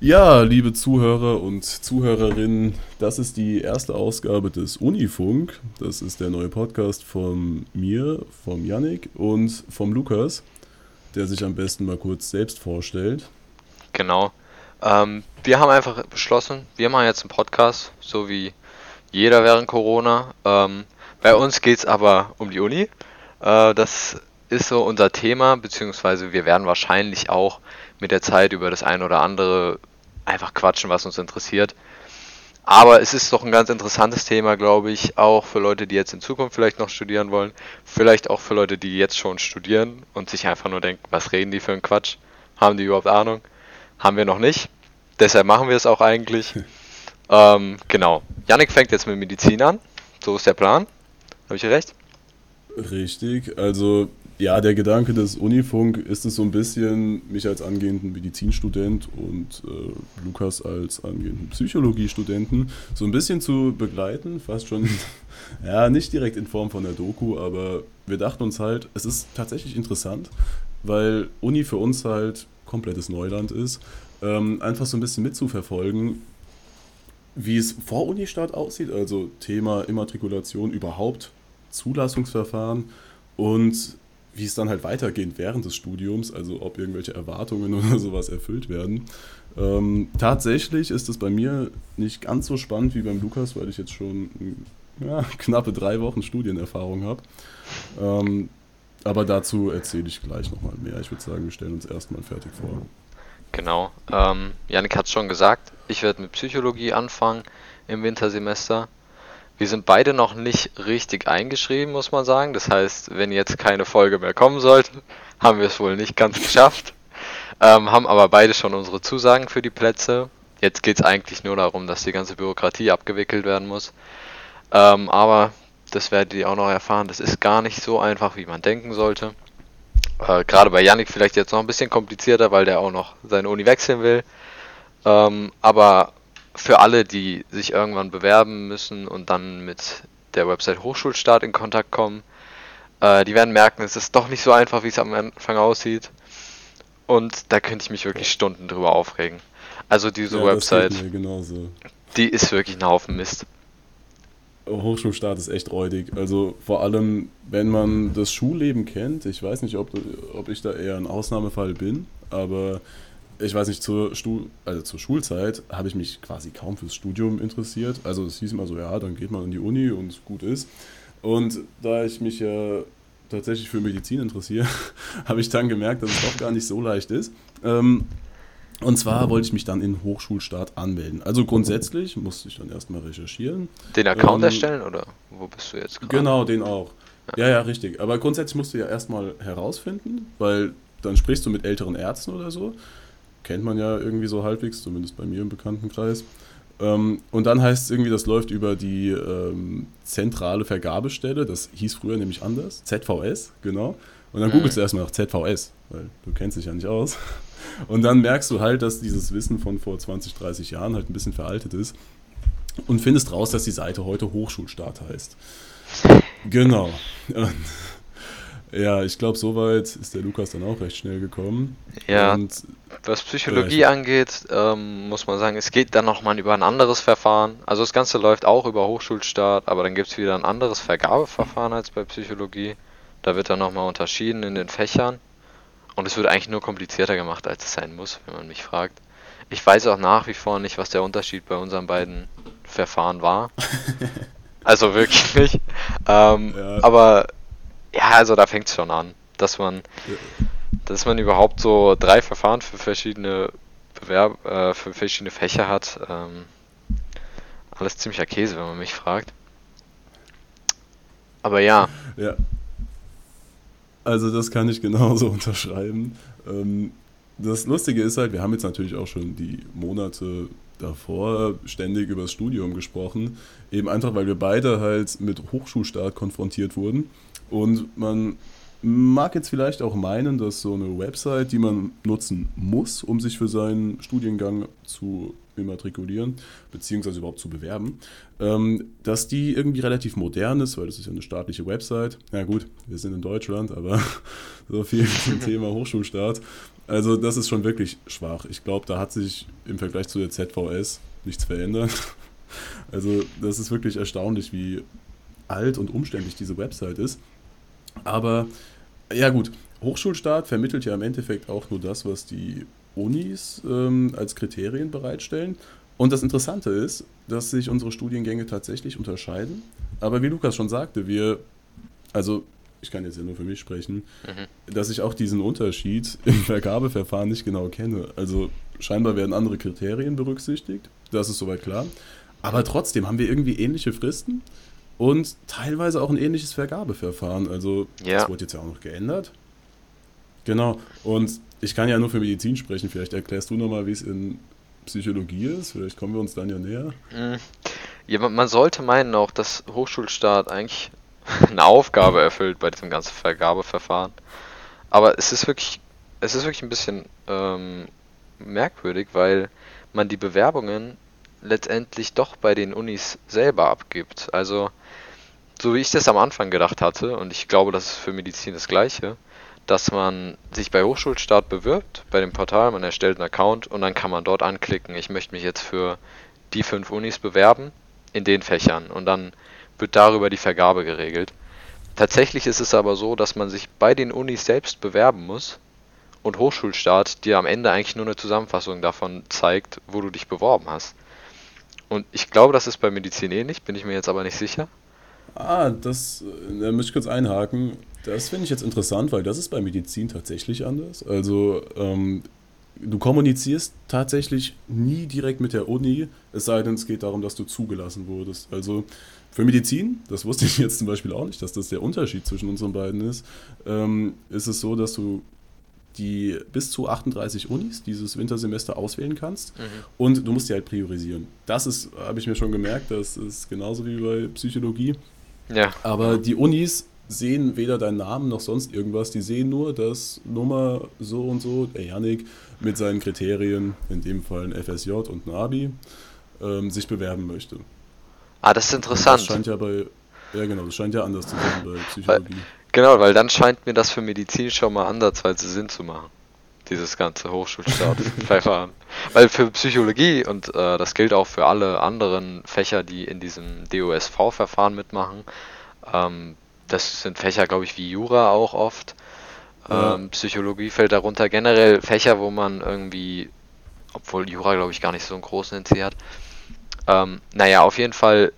Ja, liebe Zuhörer und Zuhörerinnen, das ist die erste Ausgabe des Unifunk. Das ist der neue Podcast von mir, vom Yannick und vom Lukas, der sich am besten mal kurz selbst vorstellt. Genau. Ähm, wir haben einfach beschlossen, wir machen jetzt einen Podcast, so wie jeder während Corona. Ähm, bei uns geht es aber um die Uni. Äh, das ist so unser Thema, beziehungsweise wir werden wahrscheinlich auch mit der Zeit über das ein oder andere einfach quatschen, was uns interessiert. Aber es ist doch ein ganz interessantes Thema, glaube ich, auch für Leute, die jetzt in Zukunft vielleicht noch studieren wollen. Vielleicht auch für Leute, die jetzt schon studieren und sich einfach nur denken, was reden die für einen Quatsch? Haben die überhaupt Ahnung? Haben wir noch nicht. Deshalb machen wir es auch eigentlich. ähm, genau. Yannick fängt jetzt mit Medizin an. So ist der Plan. Habe ich recht? Richtig. Also ja, der Gedanke des Unifunk ist es so ein bisschen, mich als angehenden Medizinstudent und äh, Lukas als angehenden Psychologiestudenten so ein bisschen zu begleiten, fast schon, ja, nicht direkt in Form von der Doku, aber wir dachten uns halt, es ist tatsächlich interessant, weil Uni für uns halt komplettes Neuland ist, ähm, einfach so ein bisschen mitzuverfolgen, wie es vor Unistart aussieht, also Thema Immatrikulation überhaupt, Zulassungsverfahren und wie es dann halt weitergeht während des Studiums, also ob irgendwelche Erwartungen oder sowas erfüllt werden. Ähm, tatsächlich ist es bei mir nicht ganz so spannend wie beim Lukas, weil ich jetzt schon ja, knappe drei Wochen Studienerfahrung habe. Ähm, aber dazu erzähle ich gleich nochmal mehr. Ich würde sagen, wir stellen uns erstmal fertig vor. Genau. Ähm, Janik hat es schon gesagt, ich werde mit Psychologie anfangen im Wintersemester. Wir sind beide noch nicht richtig eingeschrieben, muss man sagen. Das heißt, wenn jetzt keine Folge mehr kommen sollte, haben wir es wohl nicht ganz geschafft. Ähm, haben aber beide schon unsere Zusagen für die Plätze. Jetzt geht es eigentlich nur darum, dass die ganze Bürokratie abgewickelt werden muss. Ähm, aber das werdet ihr auch noch erfahren. Das ist gar nicht so einfach, wie man denken sollte. Äh, Gerade bei Yannick vielleicht jetzt noch ein bisschen komplizierter, weil der auch noch seine Uni wechseln will. Ähm, aber für alle, die sich irgendwann bewerben müssen und dann mit der Website Hochschulstart in Kontakt kommen, äh, die werden merken, es ist doch nicht so einfach, wie es am Anfang aussieht. Und da könnte ich mich wirklich Stunden drüber aufregen. Also diese ja, Website, die ist wirklich ein Haufen Mist. Hochschulstart ist echt räudig. Also vor allem, wenn man das Schulleben kennt, ich weiß nicht, ob, ob ich da eher ein Ausnahmefall bin, aber ich weiß nicht, zur, Stu also zur Schulzeit habe ich mich quasi kaum fürs Studium interessiert. Also es hieß immer so, ja, dann geht man in die Uni und gut ist. Und da ich mich ja tatsächlich für Medizin interessiere, habe ich dann gemerkt, dass es doch gar nicht so leicht ist. Ähm, und zwar wollte ich mich dann in Hochschulstart anmelden. Also grundsätzlich musste ich dann erstmal recherchieren. Den Account ähm, erstellen oder wo bist du jetzt gerade? Genau, den auch. Ja. ja, ja, richtig. Aber grundsätzlich musst du ja erstmal herausfinden, weil dann sprichst du mit älteren Ärzten oder so kennt man ja irgendwie so halbwegs, zumindest bei mir im Bekanntenkreis. Ähm, und dann heißt es irgendwie, das läuft über die ähm, zentrale Vergabestelle, das hieß früher nämlich anders, ZVS, genau. Und dann mhm. googelst du erstmal nach ZVS, weil du kennst dich ja nicht aus. Und dann merkst du halt, dass dieses Wissen von vor 20, 30 Jahren halt ein bisschen veraltet ist. Und findest raus, dass die Seite heute Hochschulstart heißt. Genau. Und ja, ich glaube, soweit ist der Lukas dann auch recht schnell gekommen. Ja, und, was Psychologie ja, angeht, ähm, muss man sagen, es geht dann nochmal über ein anderes Verfahren. Also das Ganze läuft auch über Hochschulstart, aber dann gibt es wieder ein anderes Vergabeverfahren als bei Psychologie. Da wird dann nochmal unterschieden in den Fächern. Und es wird eigentlich nur komplizierter gemacht, als es sein muss, wenn man mich fragt. Ich weiß auch nach wie vor nicht, was der Unterschied bei unseren beiden Verfahren war. also wirklich nicht. Ähm, ja. Aber ja, also da fängt es schon an, dass man, dass man überhaupt so drei Verfahren für verschiedene Bewerb, äh, für verschiedene Fächer hat. Ähm, alles ziemlicher Käse, wenn man mich fragt. Aber ja. Ja. Also das kann ich genauso unterschreiben. Ähm, das Lustige ist halt, wir haben jetzt natürlich auch schon die Monate davor ständig über das Studium gesprochen, eben einfach, weil wir beide halt mit Hochschulstart konfrontiert wurden und man mag jetzt vielleicht auch meinen, dass so eine Website, die man nutzen muss, um sich für seinen Studiengang zu immatrikulieren, beziehungsweise überhaupt zu bewerben, ähm, dass die irgendwie relativ modern ist, weil das ist ja eine staatliche Website. Ja gut, wir sind in Deutschland, aber so viel zum Thema Hochschulstart. Also das ist schon wirklich schwach. Ich glaube, da hat sich im Vergleich zu der ZVS nichts verändert. Also das ist wirklich erstaunlich, wie alt und umständlich diese Website ist. Aber ja gut, Hochschulstaat vermittelt ja im Endeffekt auch nur das, was die Unis ähm, als Kriterien bereitstellen. Und das Interessante ist, dass sich unsere Studiengänge tatsächlich unterscheiden. Aber wie Lukas schon sagte, wir, also ich kann jetzt ja nur für mich sprechen, mhm. dass ich auch diesen Unterschied im Vergabeverfahren nicht genau kenne. Also scheinbar werden andere Kriterien berücksichtigt, das ist soweit klar. Aber trotzdem haben wir irgendwie ähnliche Fristen und teilweise auch ein ähnliches Vergabeverfahren. Also ja. das wurde jetzt ja auch noch geändert. Genau. Und ich kann ja nur für Medizin sprechen. Vielleicht erklärst du nochmal, wie es in Psychologie ist. Vielleicht kommen wir uns dann ja näher. Mhm. Ja, man sollte meinen auch, dass Hochschulstaat eigentlich eine Aufgabe erfüllt bei diesem ganzen Vergabeverfahren. Aber es ist wirklich, es ist wirklich ein bisschen ähm, merkwürdig, weil man die Bewerbungen letztendlich doch bei den Unis selber abgibt. Also, so wie ich das am Anfang gedacht hatte, und ich glaube, das ist für Medizin das Gleiche, dass man sich bei Hochschulstart bewirbt, bei dem Portal, man erstellt einen Account und dann kann man dort anklicken, ich möchte mich jetzt für die fünf Unis bewerben in den Fächern und dann wird darüber die Vergabe geregelt. Tatsächlich ist es aber so, dass man sich bei den Unis selbst bewerben muss und Hochschulstart dir am Ende eigentlich nur eine Zusammenfassung davon zeigt, wo du dich beworben hast. Und ich glaube, das ist bei Medizin ähnlich, bin ich mir jetzt aber nicht sicher. Ah, das, äh, da muss ich kurz einhaken. Das finde ich jetzt interessant, weil das ist bei Medizin tatsächlich anders. Also, ähm, du kommunizierst tatsächlich nie direkt mit der Uni, es sei denn, es geht darum, dass du zugelassen wurdest. Also, für Medizin, das wusste ich jetzt zum Beispiel auch nicht, dass das der Unterschied zwischen unseren beiden ist, ähm, ist es so, dass du die bis zu 38 Unis dieses Wintersemester auswählen kannst mhm. und du musst die halt priorisieren. Das ist, habe ich mir schon gemerkt, das ist genauso wie bei Psychologie. Ja. Aber die Unis sehen weder deinen Namen noch sonst irgendwas. Die sehen nur, dass Nummer so und so, der Yannick mit seinen Kriterien, in dem Fall ein FSJ und ein Abi, ähm, sich bewerben möchte. Ah, das ist interessant. das scheint ja bei, ja genau, das scheint ja anders zu sein bei Psychologie. Genau, weil dann scheint mir das für Medizin schon mal ansatzweise Sinn zu machen. Dieses ganze Hochschulstart-Verfahren. weil für Psychologie, und äh, das gilt auch für alle anderen Fächer, die in diesem DOSV-Verfahren mitmachen, ähm, das sind Fächer, glaube ich, wie Jura auch oft. Ja. Ähm, Psychologie fällt darunter. Generell Fächer, wo man irgendwie, obwohl Jura, glaube ich, gar nicht so einen großen NC hat. Ähm, naja, auf jeden Fall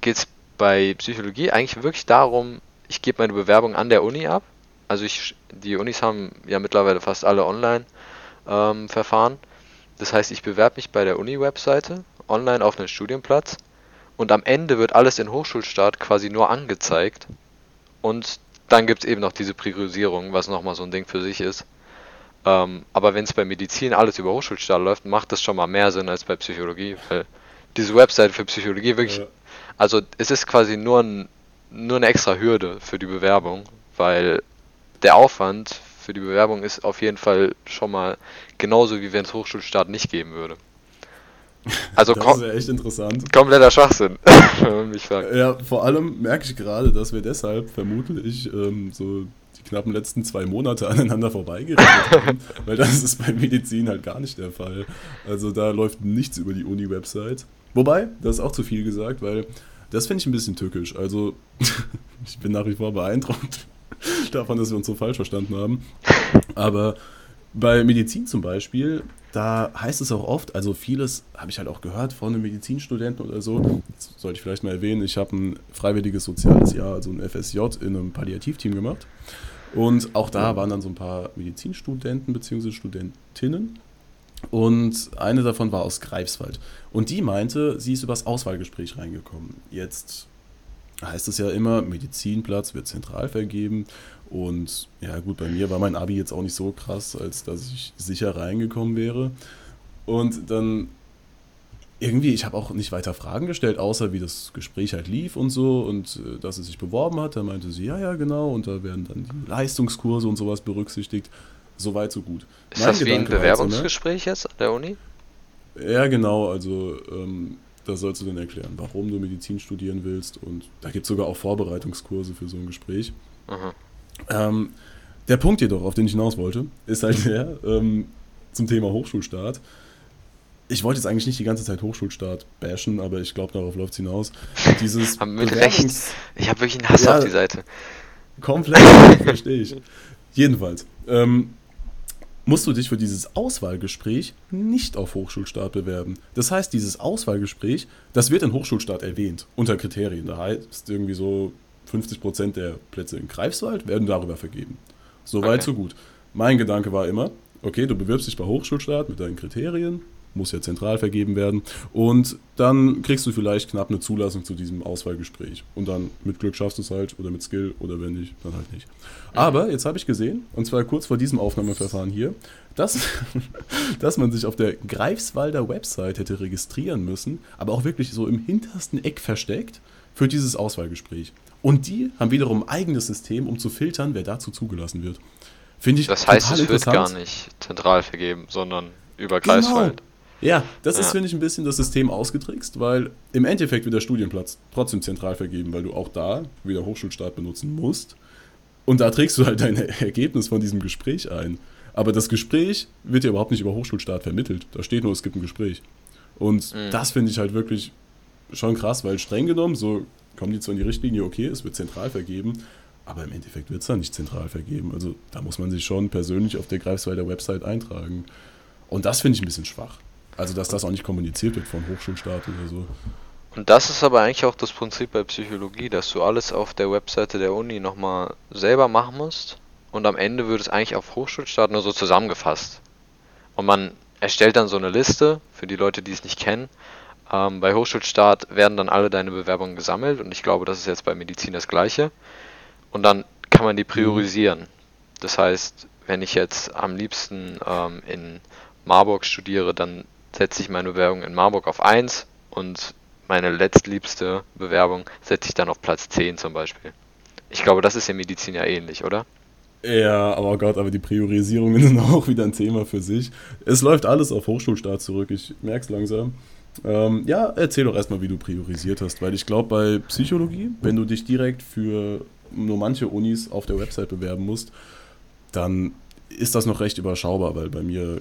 geht es bei Psychologie eigentlich wirklich darum, ich gebe meine Bewerbung an der Uni ab. Also ich, die Unis haben ja mittlerweile fast alle Online-Verfahren. Ähm, das heißt, ich bewerbe mich bei der Uni-Webseite online auf einen Studienplatz und am Ende wird alles in Hochschulstart quasi nur angezeigt und dann gibt es eben noch diese Priorisierung, was nochmal so ein Ding für sich ist. Ähm, aber wenn es bei Medizin alles über Hochschulstart läuft, macht das schon mal mehr Sinn als bei Psychologie, weil diese Website für Psychologie wirklich, ja. also es ist quasi nur, ein, nur eine extra Hürde für die Bewerbung, weil der Aufwand für die Bewerbung ist auf jeden Fall schon mal genauso wie wenn es Hochschulstart nicht geben würde. Also das ja echt interessant. Kompletter Schwachsinn, wenn man mich fragt. Ja, vor allem merke ich gerade, dass wir deshalb vermutlich ähm, so die knappen letzten zwei Monate aneinander vorbeigeredet haben, weil das ist bei Medizin halt gar nicht der Fall. Also da läuft nichts über die Uni-Website. Wobei, das ist auch zu viel gesagt, weil das finde ich ein bisschen tückisch. Also ich bin nach wie vor beeindruckt davon, dass wir uns so falsch verstanden haben. Aber bei Medizin zum Beispiel, da heißt es auch oft, also vieles habe ich halt auch gehört von einem Medizinstudenten oder so. Das sollte ich vielleicht mal erwähnen, ich habe ein freiwilliges soziales Jahr, also ein FSJ in einem Palliativteam gemacht. Und auch da waren dann so ein paar Medizinstudenten bzw. Studentinnen. Und eine davon war aus Greifswald. Und die meinte, sie ist übers Auswahlgespräch reingekommen. Jetzt heißt es ja immer, Medizinplatz wird zentral vergeben. Und ja, gut, bei mir war mein Abi jetzt auch nicht so krass, als dass ich sicher reingekommen wäre. Und dann irgendwie, ich habe auch nicht weiter Fragen gestellt, außer wie das Gespräch halt lief und so und äh, dass sie sich beworben hat. Da meinte sie, ja, ja, genau, und da werden dann die Leistungskurse und sowas berücksichtigt. So weit, so gut. Ist mein das Gedanke wie ein Bewerbungsgespräch jetzt an der Uni? Ja, genau, also ähm, da sollst du dann erklären, warum du Medizin studieren willst und da gibt es sogar auch Vorbereitungskurse für so ein Gespräch. Mhm. Ähm, Der Punkt jedoch, auf den ich hinaus wollte, ist halt der ähm, zum Thema Hochschulstart. Ich wollte jetzt eigentlich nicht die ganze Zeit Hochschulstart bashen, aber ich glaube, darauf läuft es hinaus. Dieses mit Recht. Ich habe wirklich einen Hass ja, auf die Seite. Komplett, verstehe ich. Jedenfalls, ähm, musst du dich für dieses Auswahlgespräch nicht auf Hochschulstart bewerben. Das heißt, dieses Auswahlgespräch, das wird in Hochschulstart erwähnt, unter Kriterien. Da heißt irgendwie so, 50% der Plätze in Greifswald werden darüber vergeben. So weit, okay. so gut. Mein Gedanke war immer, okay, du bewirbst dich bei Hochschulstart mit deinen Kriterien, muss ja zentral vergeben werden. Und dann kriegst du vielleicht knapp eine Zulassung zu diesem Auswahlgespräch. Und dann mit Glück schaffst du es halt oder mit Skill oder wenn nicht, dann halt nicht. Aber jetzt habe ich gesehen, und zwar kurz vor diesem Aufnahmeverfahren hier, dass, dass man sich auf der Greifswalder Website hätte registrieren müssen, aber auch wirklich so im hintersten Eck versteckt für dieses Auswahlgespräch. Und die haben wiederum ein eigenes System, um zu filtern, wer dazu zugelassen wird. Finde ich Das heißt, es wird gar nicht zentral vergeben, sondern über Greifswald. Genau. Ja, das ja. ist, finde ich, ein bisschen das System ausgetrickst, weil im Endeffekt wird der Studienplatz trotzdem zentral vergeben, weil du auch da wieder Hochschulstart benutzen musst. Und da trägst du halt dein Ergebnis von diesem Gespräch ein. Aber das Gespräch wird ja überhaupt nicht über Hochschulstart vermittelt. Da steht nur, es gibt ein Gespräch. Und mhm. das finde ich halt wirklich schon krass, weil streng genommen, so kommen die zwar in die Richtlinie, okay, es wird zentral vergeben, aber im Endeffekt wird es dann nicht zentral vergeben. Also da muss man sich schon persönlich auf der Greifswalder Website eintragen. Und das finde ich ein bisschen schwach. Also, dass das auch nicht kommuniziert wird von Hochschulstaat oder so. Und das ist aber eigentlich auch das Prinzip bei Psychologie, dass du alles auf der Webseite der Uni nochmal selber machen musst und am Ende wird es eigentlich auf Hochschulstaat nur so zusammengefasst. Und man erstellt dann so eine Liste für die Leute, die es nicht kennen. Ähm, bei Hochschulstaat werden dann alle deine Bewerbungen gesammelt und ich glaube, das ist jetzt bei Medizin das gleiche. Und dann kann man die priorisieren. Das heißt, wenn ich jetzt am liebsten ähm, in Marburg studiere, dann setze ich meine Bewerbung in Marburg auf 1 und meine letztliebste Bewerbung setze ich dann auf Platz 10 zum Beispiel. Ich glaube, das ist in Medizin ja ähnlich, oder? Ja, aber oh Gott, aber die Priorisierungen sind auch wieder ein Thema für sich. Es läuft alles auf Hochschulstart zurück, ich merke es langsam. Ähm, ja, erzähl doch erstmal, wie du priorisiert hast, weil ich glaube, bei Psychologie, wenn du dich direkt für nur manche Unis auf der Website bewerben musst, dann ist das noch recht überschaubar, weil bei mir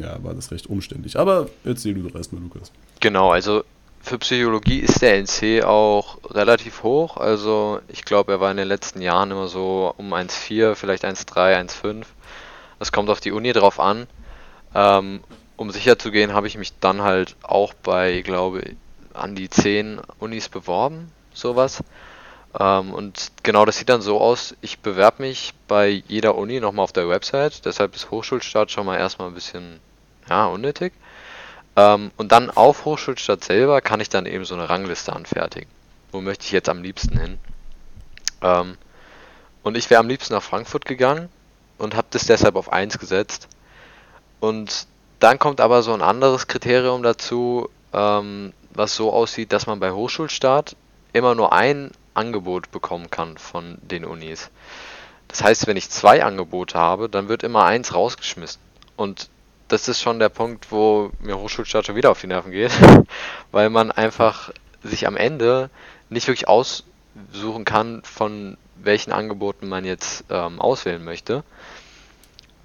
ja, war das recht umständlich. Aber erzähl du doch erstmal, Lukas. Genau, also für Psychologie ist der NC auch relativ hoch. Also ich glaube, er war in den letzten Jahren immer so um 1,4, vielleicht 1,3, 1,5. Das kommt auf die Uni drauf an. Ähm, um sicher zu gehen, habe ich mich dann halt auch bei, glaube ich, an die 10 Unis beworben, sowas. Ähm, und genau das sieht dann so aus, ich bewerbe mich bei jeder Uni nochmal auf der Website, deshalb ist Hochschulstart schon mal erstmal ein bisschen ja, unnötig. Ähm, und dann auf Hochschulstadt selber kann ich dann eben so eine Rangliste anfertigen. Wo möchte ich jetzt am liebsten hin? Ähm, und ich wäre am liebsten nach Frankfurt gegangen und habe das deshalb auf 1 gesetzt. Und dann kommt aber so ein anderes Kriterium dazu, ähm, was so aussieht, dass man bei Hochschulstart immer nur ein Angebot bekommen kann von den Unis. Das heißt, wenn ich zwei Angebote habe, dann wird immer eins rausgeschmissen. Und das ist schon der Punkt, wo mir Hochschulstaat schon wieder auf die Nerven geht, weil man einfach sich am Ende nicht wirklich aussuchen kann, von welchen Angeboten man jetzt ähm, auswählen möchte.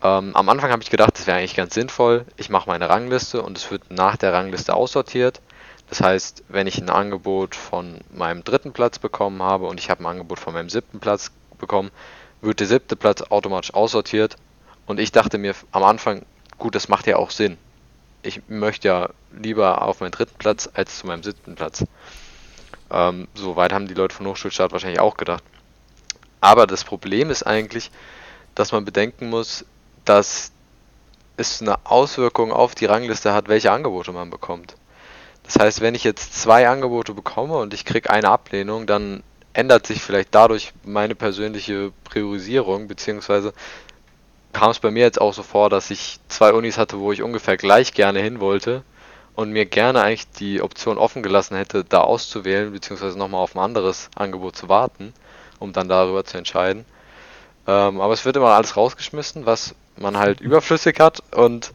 Ähm, am Anfang habe ich gedacht, das wäre eigentlich ganz sinnvoll. Ich mache meine Rangliste und es wird nach der Rangliste aussortiert. Das heißt, wenn ich ein Angebot von meinem dritten Platz bekommen habe und ich habe ein Angebot von meinem siebten Platz bekommen, wird der siebte Platz automatisch aussortiert. Und ich dachte mir am Anfang, gut, das macht ja auch Sinn. Ich möchte ja lieber auf meinen dritten Platz als zu meinem siebten Platz. Ähm, so weit haben die Leute von Hochschulstaat wahrscheinlich auch gedacht. Aber das Problem ist eigentlich, dass man bedenken muss, dass es eine Auswirkung auf die Rangliste hat, welche Angebote man bekommt. Das heißt, wenn ich jetzt zwei Angebote bekomme und ich kriege eine Ablehnung, dann ändert sich vielleicht dadurch meine persönliche Priorisierung, beziehungsweise kam es bei mir jetzt auch so vor, dass ich zwei Unis hatte, wo ich ungefähr gleich gerne hin wollte und mir gerne eigentlich die Option offen gelassen hätte, da auszuwählen, beziehungsweise nochmal auf ein anderes Angebot zu warten, um dann darüber zu entscheiden. Ähm, aber es wird immer alles rausgeschmissen, was man halt überflüssig hat und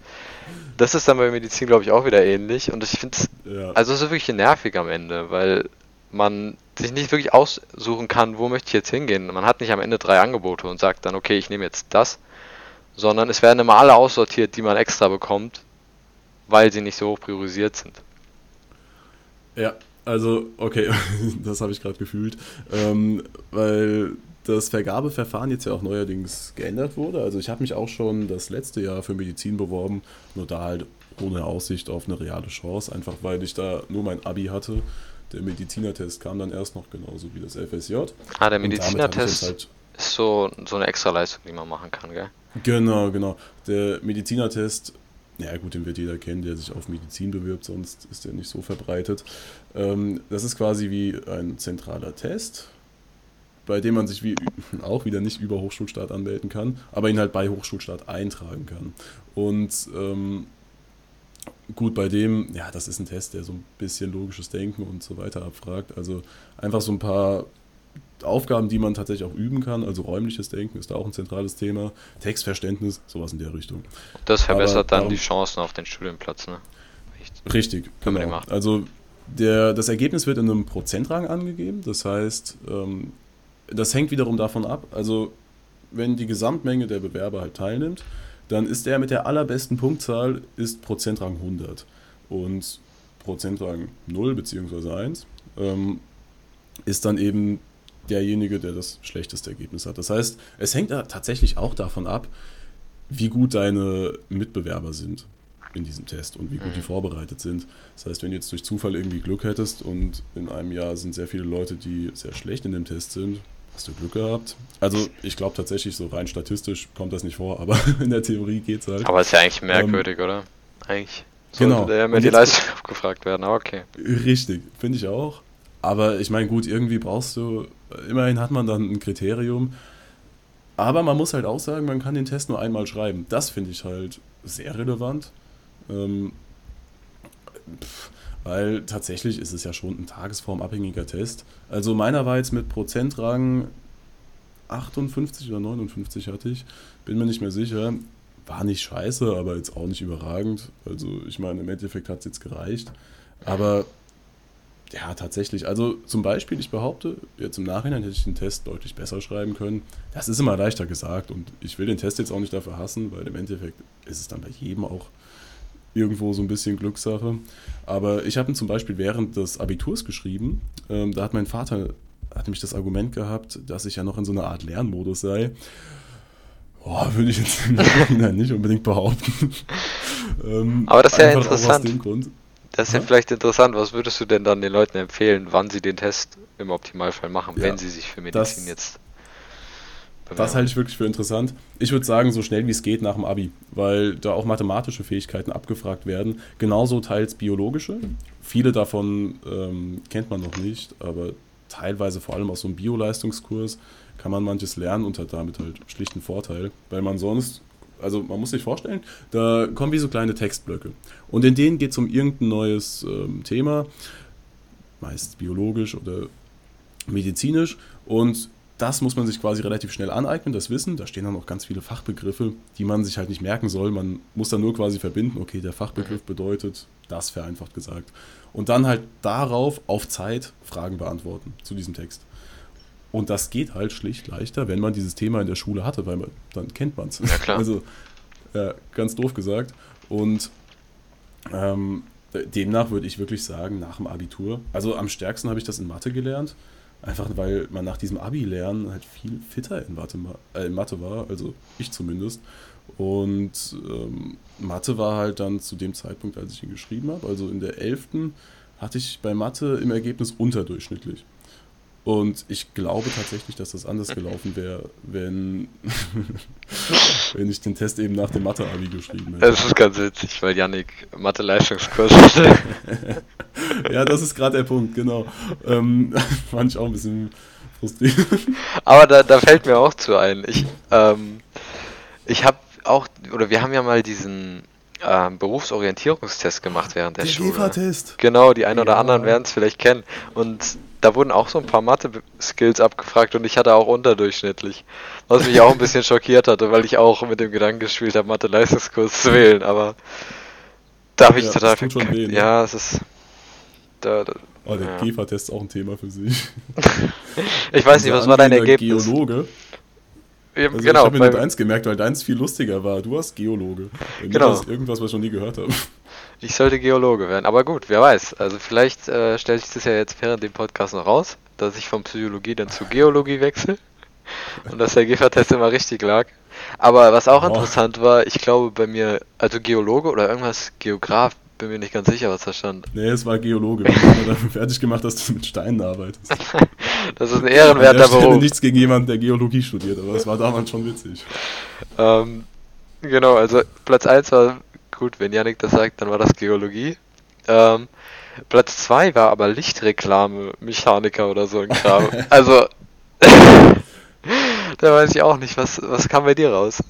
das ist dann bei Medizin, glaube ich, auch wieder ähnlich. Und ich finde es, ja. also es ist wirklich nervig am Ende, weil man sich nicht wirklich aussuchen kann, wo möchte ich jetzt hingehen. Man hat nicht am Ende drei Angebote und sagt dann, okay, ich nehme jetzt das, sondern es werden immer alle aussortiert, die man extra bekommt, weil sie nicht so hoch priorisiert sind. Ja, also, okay, das habe ich gerade gefühlt, ähm, weil das Vergabeverfahren jetzt ja auch neuerdings geändert wurde. Also ich habe mich auch schon das letzte Jahr für Medizin beworben, nur da halt ohne Aussicht auf eine reale Chance, einfach weil ich da nur mein Abi hatte. Der Medizinertest kam dann erst noch genauso wie das FSJ. Ah, der Medizinertest halt ist so, so eine Extraleistung, die man machen kann, gell? Genau, genau. Der Medizinertest ja gut, den wird jeder kennen, der sich auf Medizin bewirbt, sonst ist der nicht so verbreitet. Ähm, das ist quasi wie ein zentraler Test, bei dem man sich wie, auch wieder nicht über Hochschulstart anmelden kann, aber ihn halt bei Hochschulstart eintragen kann. Und ähm, gut, bei dem, ja, das ist ein Test, der so ein bisschen logisches Denken und so weiter abfragt. Also einfach so ein paar Aufgaben, die man tatsächlich auch üben kann, also räumliches Denken ist da auch ein zentrales Thema, Textverständnis, sowas in der Richtung. Das verbessert Aber, dann die Chancen auf den Studienplatz, ne? Richtig, genau. Also der, das Ergebnis wird in einem Prozentrang angegeben, das heißt, ähm, das hängt wiederum davon ab, also wenn die Gesamtmenge der Bewerber halt teilnimmt, dann ist der mit der allerbesten Punktzahl ist Prozentrang 100 und Prozentrang 0 bzw. 1 ähm, ist dann eben derjenige, der das schlechteste Ergebnis hat. Das heißt, es hängt tatsächlich auch davon ab, wie gut deine Mitbewerber sind in diesem Test und wie gut die mhm. vorbereitet sind. Das heißt, wenn du jetzt durch Zufall irgendwie Glück hättest und in einem Jahr sind sehr viele Leute, die sehr schlecht in dem Test sind, hast du Glück gehabt. Also ich glaube tatsächlich, so rein statistisch kommt das nicht vor, aber in der Theorie geht es halt. Aber ist ja eigentlich merkwürdig, ähm, oder? Eigentlich sollte genau. ja mehr die Leistung abgefragt werden, aber okay. Richtig, finde ich auch. Aber ich meine, gut, irgendwie brauchst du, immerhin hat man dann ein Kriterium. Aber man muss halt auch sagen, man kann den Test nur einmal schreiben. Das finde ich halt sehr relevant. Ähm, pff, weil tatsächlich ist es ja schon ein tagesformabhängiger Test. Also meiner war jetzt mit Prozentrang 58 oder 59 hatte ich, bin mir nicht mehr sicher. War nicht scheiße, aber jetzt auch nicht überragend. Also ich meine, im Endeffekt hat es jetzt gereicht. Aber ja, tatsächlich. Also zum Beispiel, ich behaupte, jetzt im Nachhinein hätte ich den Test deutlich besser schreiben können. Das ist immer leichter gesagt und ich will den Test jetzt auch nicht dafür hassen, weil im Endeffekt ist es dann bei jedem auch irgendwo so ein bisschen Glückssache. Aber ich habe ihn zum Beispiel während des Abiturs geschrieben. Ähm, da hat mein Vater hat nämlich das Argument gehabt, dass ich ja noch in so einer Art Lernmodus sei. Boah, würde ich jetzt im Nachhinein nicht unbedingt behaupten. ähm, Aber das ist ja interessant. Aus dem Grund. Das ist ja, vielleicht interessant. Was würdest du denn dann den Leuten empfehlen, wann sie den Test im Optimalfall machen, ja, wenn sie sich für Medizin das, jetzt bewerben? Das halte ich wirklich für interessant. Ich würde sagen, so schnell wie es geht nach dem Abi, weil da auch mathematische Fähigkeiten abgefragt werden. Genauso teils biologische. Viele davon ähm, kennt man noch nicht, aber teilweise vor allem aus so einem Bio-Leistungskurs kann man manches lernen und hat damit halt schlichten Vorteil, weil man sonst also man muss sich vorstellen, da kommen wie so kleine Textblöcke. Und in denen geht es um irgendein neues ähm, Thema, meist biologisch oder medizinisch. Und das muss man sich quasi relativ schnell aneignen, das Wissen. Da stehen dann auch ganz viele Fachbegriffe, die man sich halt nicht merken soll. Man muss dann nur quasi verbinden, okay, der Fachbegriff mhm. bedeutet das, vereinfacht gesagt. Und dann halt darauf auf Zeit Fragen beantworten zu diesem Text. Und das geht halt schlicht leichter, wenn man dieses Thema in der Schule hatte, weil man, dann kennt man es. Ja, klar. Also, ja, ganz doof gesagt. Und ähm, demnach würde ich wirklich sagen, nach dem Abitur, also am stärksten habe ich das in Mathe gelernt. Einfach weil man nach diesem Abi-Lernen halt viel fitter in Mathe, äh, in Mathe war, also ich zumindest. Und ähm, Mathe war halt dann zu dem Zeitpunkt, als ich ihn geschrieben habe, also in der 11. hatte ich bei Mathe im Ergebnis unterdurchschnittlich. Und ich glaube tatsächlich, dass das anders gelaufen wäre, wenn, wenn ich den Test eben nach dem Mathe-Abi geschrieben hätte. Das ist ganz witzig, weil Yannick Mathe-Leistungskurs hatte. ja, das ist gerade der Punkt, genau. Ähm, fand ich auch ein bisschen frustrierend. Aber da, da fällt mir auch zu ein. Ich, ähm, ich habe auch, oder wir haben ja mal diesen ähm, Berufsorientierungstest gemacht während der, der Schule. Genau, die einen oder ja. anderen werden es vielleicht kennen. Und da wurden auch so ein paar Mathe-Skills abgefragt und ich hatte auch unterdurchschnittlich. Was mich auch ein bisschen schockiert hatte, weil ich auch mit dem Gedanken gespielt habe, Mathe-Leistungskurs zu wählen, aber da habe ich ja, total. Weh, ne? Ja, es ist. Da, da, Oh, der Ja. Käfertest ist auch ein Thema für sich. Ich weiß nicht, was war dein Ergebnis? Geologe. Ja, Also ich genau, habe mir bei- deins gemerkt, weil deins viel lustiger war. Du warst Geologe. Bei mir Genau. es irgendwas, was ich noch nie gehört habe. Ich sollte Geologe werden. Aber gut, wer weiß. Also vielleicht äh, stellt sich das ja jetzt während dem Podcast noch raus, dass ich von Psychologie dann zu Geologie wechsle und dass der Gefertest immer richtig lag. Aber was auch Oh. interessant war, ich glaube bei mir, also Geologe oder irgendwas Geograf, bin mir nicht ganz sicher, was da stand. Nee, es war Geologe. Wir haben dafür fertig gemacht, dass du mit Steinen arbeitest. Das ist ein An ehrenwerter der Stelle Beruf. nichts gegen jemanden, der Geologie studiert, aber es war damals schon witzig. Ähm, genau, also Platz 1 war, gut, wenn Yannick das sagt, dann war das Geologie. Ähm, Platz 2 war aber Lichtreklame, Mechaniker oder so ein Kram. also, da weiß ich auch nicht, was, was kam bei dir raus?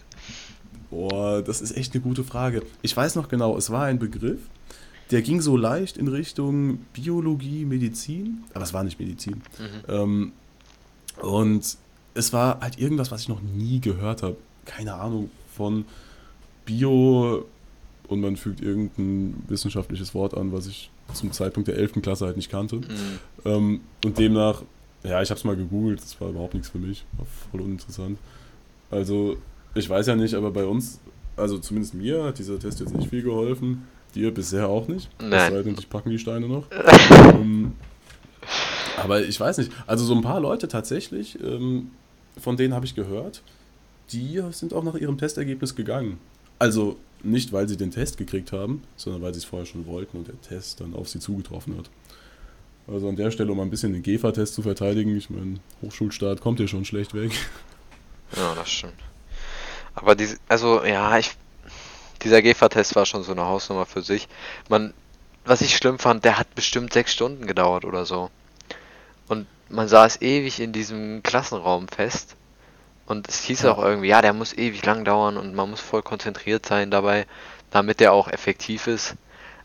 Boah, das ist echt eine gute Frage. Ich weiß noch genau, es war ein Begriff, der ging so leicht in Richtung Biologie, Medizin, aber es war nicht Medizin. Ähm, und es war halt irgendwas, was ich noch nie gehört habe. Keine Ahnung von Bio und man fügt irgendein wissenschaftliches Wort an, was ich zum Zeitpunkt der 11. Klasse halt nicht kannte. Mhm. Ähm, und demnach, ja, ich habe es mal gegoogelt, das war überhaupt nichts für mich, war voll uninteressant. Also, ich weiß ja nicht, aber bei uns, also zumindest mir hat dieser Test jetzt nicht viel geholfen. Dir bisher auch nicht. Nein. sei denn, dich packen die Steine noch. ähm, aber ich weiß nicht, also so ein paar Leute tatsächlich, ähm, von denen habe ich gehört, die sind auch nach ihrem Testergebnis gegangen. Also nicht, weil sie den Test gekriegt haben, sondern weil sie es vorher schon wollten und der Test dann auf sie zugetroffen hat. Also an der Stelle, um ein bisschen den GEFA-Test zu verteidigen, ich meine, Hochschulstaat kommt ja schon schlecht weg. Ja, das stimmt. Aber diese, also ja, ich, dieser GEFA-Test war schon so eine Hausnummer für sich. Man, was ich schlimm fand, der hat bestimmt sechs Stunden gedauert oder so. Und man saß ewig in diesem Klassenraum fest. Und es hieß Ja. auch irgendwie, ja, der muss ewig lang dauern und man muss voll konzentriert sein dabei, damit der auch effektiv ist.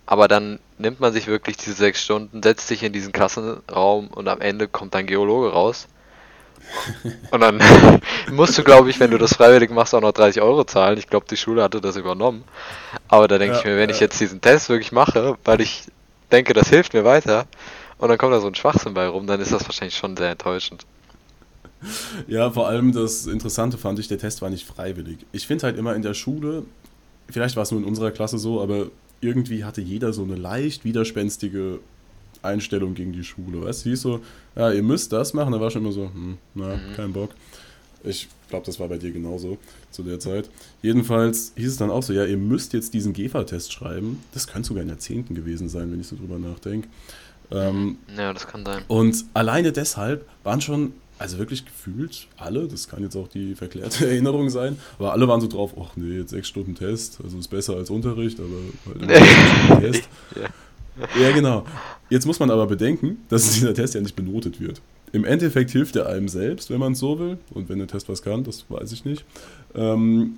Aber dann nimmt man sich wirklich diese sechs Stunden, setzt sich in diesen Klassenraum und am Ende kommt ein Geologe raus. Und dann musst du, glaube ich, wenn du das freiwillig machst, auch noch 30 Euro zahlen. Ich glaube, die Schule hatte das übernommen. Aber da denke Ja, ich mir, wenn ich ja. jetzt diesen Test wirklich mache, weil ich denke, das hilft mir weiter, und dann kommt da so ein Schwachsinn bei rum, dann ist das wahrscheinlich schon sehr enttäuschend. Ja, vor allem das Interessante fand ich, der Test war nicht freiwillig. Ich finde halt immer in der Schule, vielleicht war es nur in unserer Klasse so, aber irgendwie hatte jeder so eine leicht widerspenstige Einstellung gegen die Schule. Weißt du, hieß so, ja, ihr müsst das machen, da war schon immer so, hm, na, Mhm. kein Bock. Ich glaube, das war bei dir genauso zu der Zeit. Jedenfalls hieß es dann auch so, ja, ihr müsst jetzt diesen GEFA-Test schreiben. Das könnte sogar in der 10. gewesen sein, wenn ich so drüber nachdenke. Ähm, Ja, das kann sein. und alleine deshalb waren schon, also wirklich gefühlt alle, das kann jetzt auch die verklärte Erinnerung sein, aber alle waren so drauf, ach nee, jetzt sechs Stunden Test, also ist besser als Unterricht, aber halt Test. Ja. Ja, genau. Jetzt muss man aber bedenken, dass dieser Test ja nicht benotet wird. Im Endeffekt hilft er einem selbst, wenn man es so will. Und wenn der Test was kann, das weiß ich nicht. Ähm,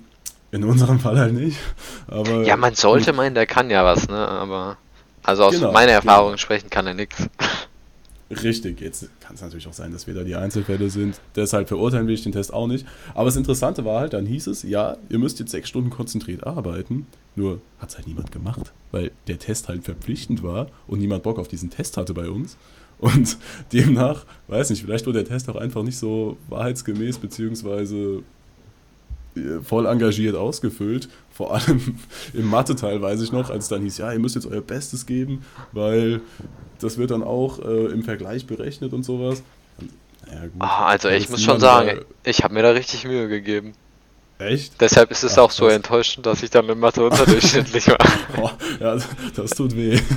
in unserem Fall halt nicht. Aber Ja, man sollte meinen, der kann ja was, ne? Aber, also aus Genau, meiner genau. Erfahrung sprechen kann er nichts. Richtig, jetzt kann es natürlich auch sein, dass wir da die Einzelfälle sind. Deshalb verurteilen will ich den Test auch nicht. Aber das Interessante war halt, dann hieß es, ja, ihr müsst jetzt sechs Stunden konzentriert arbeiten. Nur hat es halt niemand gemacht, weil der Test halt verpflichtend war und niemand Bock auf diesen Test hatte bei uns. Und demnach, weiß nicht, vielleicht wurde der Test auch einfach nicht so wahrheitsgemäß beziehungsweise voll engagiert ausgefüllt. Vor allem im Mathe-Teil weiß ich noch, als es dann hieß, ja, ihr müsst jetzt euer Bestes geben, weil das wird dann auch äh, im Vergleich berechnet und sowas. Gut, Ah, also ich muss schon sagen, ich habe mir da richtig Mühe gegeben. Echt? Deshalb ist es Ach, auch so krass. enttäuschend, dass ich dann in Mathe unterdurchschnittlich war. Oh, ja, das tut weh.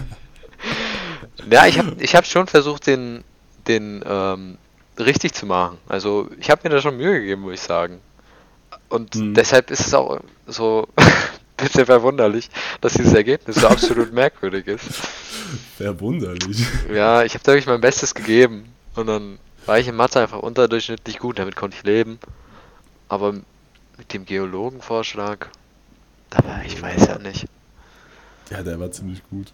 Ja, ich habe ich hab schon versucht, den, den ähm, richtig zu machen. Also ich habe mir da schon Mühe gegeben, muss ich sagen. Und Mhm. deshalb ist es auch so ein bisschen verwunderlich, dass dieses Ergebnis so absolut merkwürdig ist. Verwunderlich. Ja, ich habe da wirklich mein Bestes gegeben. Und dann war ich in Mathe einfach unterdurchschnittlich gut, damit konnte ich leben. Aber mit dem Geologenvorschlag, da war ich weiß ja nicht. Ja, der war ziemlich gut.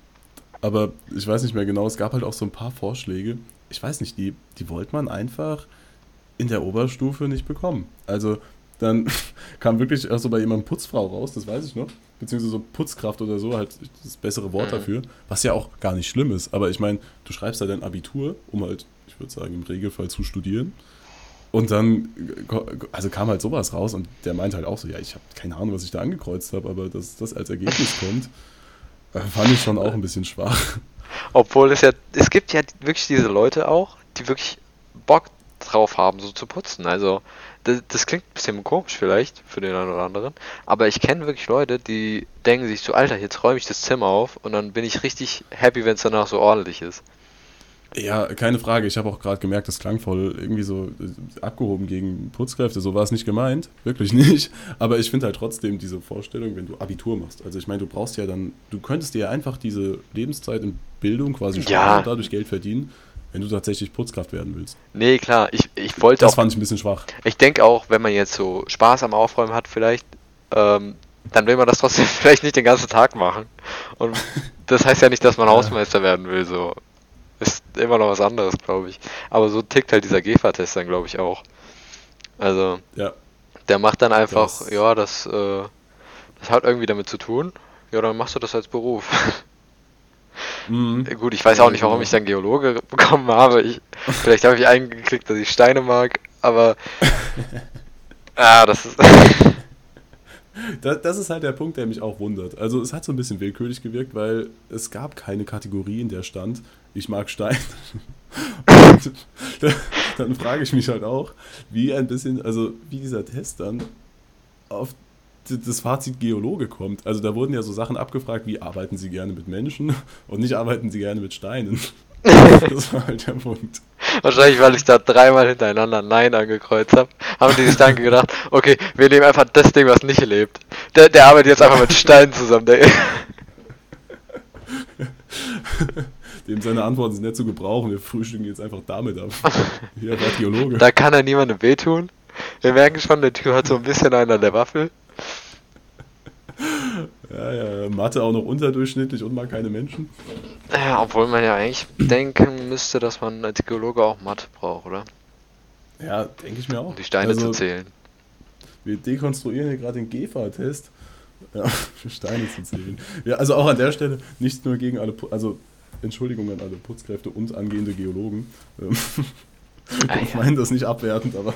Aber ich weiß nicht mehr genau, es gab halt auch so ein paar Vorschläge. Ich weiß nicht, die, die wollte man einfach in der Oberstufe nicht bekommen. Also dann kam wirklich auch so bei jemandem Putzfrau raus, das weiß ich noch. Beziehungsweise so Putzkraft oder so, halt das bessere Wort Mhm. dafür. Was ja auch gar nicht schlimm ist. Aber ich meine, du schreibst da dein Abitur, um halt, ich würde sagen, im Regelfall zu studieren. Und dann, also kam halt sowas raus und der meinte halt auch so, ja, ich habe keine Ahnung, was ich da angekreuzt habe, aber dass das als Ergebnis kommt, äh, fand ich schon auch ein bisschen schwach. Obwohl es ja, es gibt ja wirklich diese Leute auch, die wirklich Bock drauf haben, so zu putzen. Also, das, das klingt ein bisschen komisch vielleicht für den einen oder anderen, aber ich kenne wirklich Leute, die denken sich so, Alter, jetzt räume ich das Zimmer auf und dann bin ich richtig happy, wenn es danach so ordentlich ist. Ja, keine Frage. Ich habe auch gerade gemerkt, das klang voll irgendwie so äh, abgehoben gegen Putzkräfte. So war es nicht gemeint. Wirklich nicht. Aber ich finde halt trotzdem diese Vorstellung, wenn du Abitur machst. Also ich meine, du brauchst ja dann, du könntest dir ja einfach diese Lebenszeit in Bildung quasi sparen Ja. und dadurch Geld verdienen, wenn du tatsächlich Putzkraft werden willst. Nee, klar, ich, ich wollte Das auch, fand ich ein bisschen schwach. ich denke auch, wenn man jetzt so Spaß am Aufräumen hat vielleicht, ähm, dann will man das trotzdem vielleicht nicht den ganzen Tag machen. Und das heißt ja nicht, dass man. Hausmeister werden will, so. Ist immer noch was anderes, glaube ich. Aber so tickt halt dieser GEFA-Test dann, glaube ich, auch. Also, Ja. der macht dann einfach, Das- ja, das, äh, das hat irgendwie damit zu tun. Ja, dann machst du das als Beruf. Mhm. Gut, ich weiß auch nicht, warum ich dann Geologe bekommen habe. Ich, vielleicht habe ich eingeklickt, dass ich Steine mag, aber. Ah, das ist. Das, das ist halt der Punkt, der mich auch wundert. Also es hat so ein bisschen willkürlich gewirkt, weil es gab keine Kategorie, in der stand, ich mag Stein. Und da, dann frage ich mich halt auch, wie ein bisschen, also wie dieser Test dann auf das Fazit Geologe kommt. Also da wurden ja so Sachen abgefragt, wie arbeiten Sie gerne mit Menschen und nicht arbeiten Sie gerne mit Steinen. Das war halt der Punkt. Wahrscheinlich, weil ich da dreimal hintereinander Nein angekreuzt habe, haben die sich dann gedacht, okay, wir nehmen einfach das Ding, was nicht lebt. Der, der arbeitet jetzt einfach mit Steinen zusammen. Der, Dem seine Antworten sind nicht zu gebrauchen, wir frühstücken jetzt einfach damit ab. Hier war Geologe. da kann er niemandem wehtun. Wir merken schon, der Typ hat so ein bisschen einen an der Waffel. Ja, ja, Mathe auch noch unterdurchschnittlich und mag keine Menschen. Ja, obwohl man ja eigentlich denken müsste, dass man als Geologe auch Mathe braucht, oder? Ja, denke ich mir auch. Um die Steine also, zu zählen. Wir dekonstruieren hier gerade den GEFA-Test. Ja, für Steine zu zählen. Ja, also auch an der Stelle nichts nur gegen alle, also Entschuldigung an alle Putzkräfte und angehende Geologen. Ähm, Ah, ich meine das nicht abwertend, aber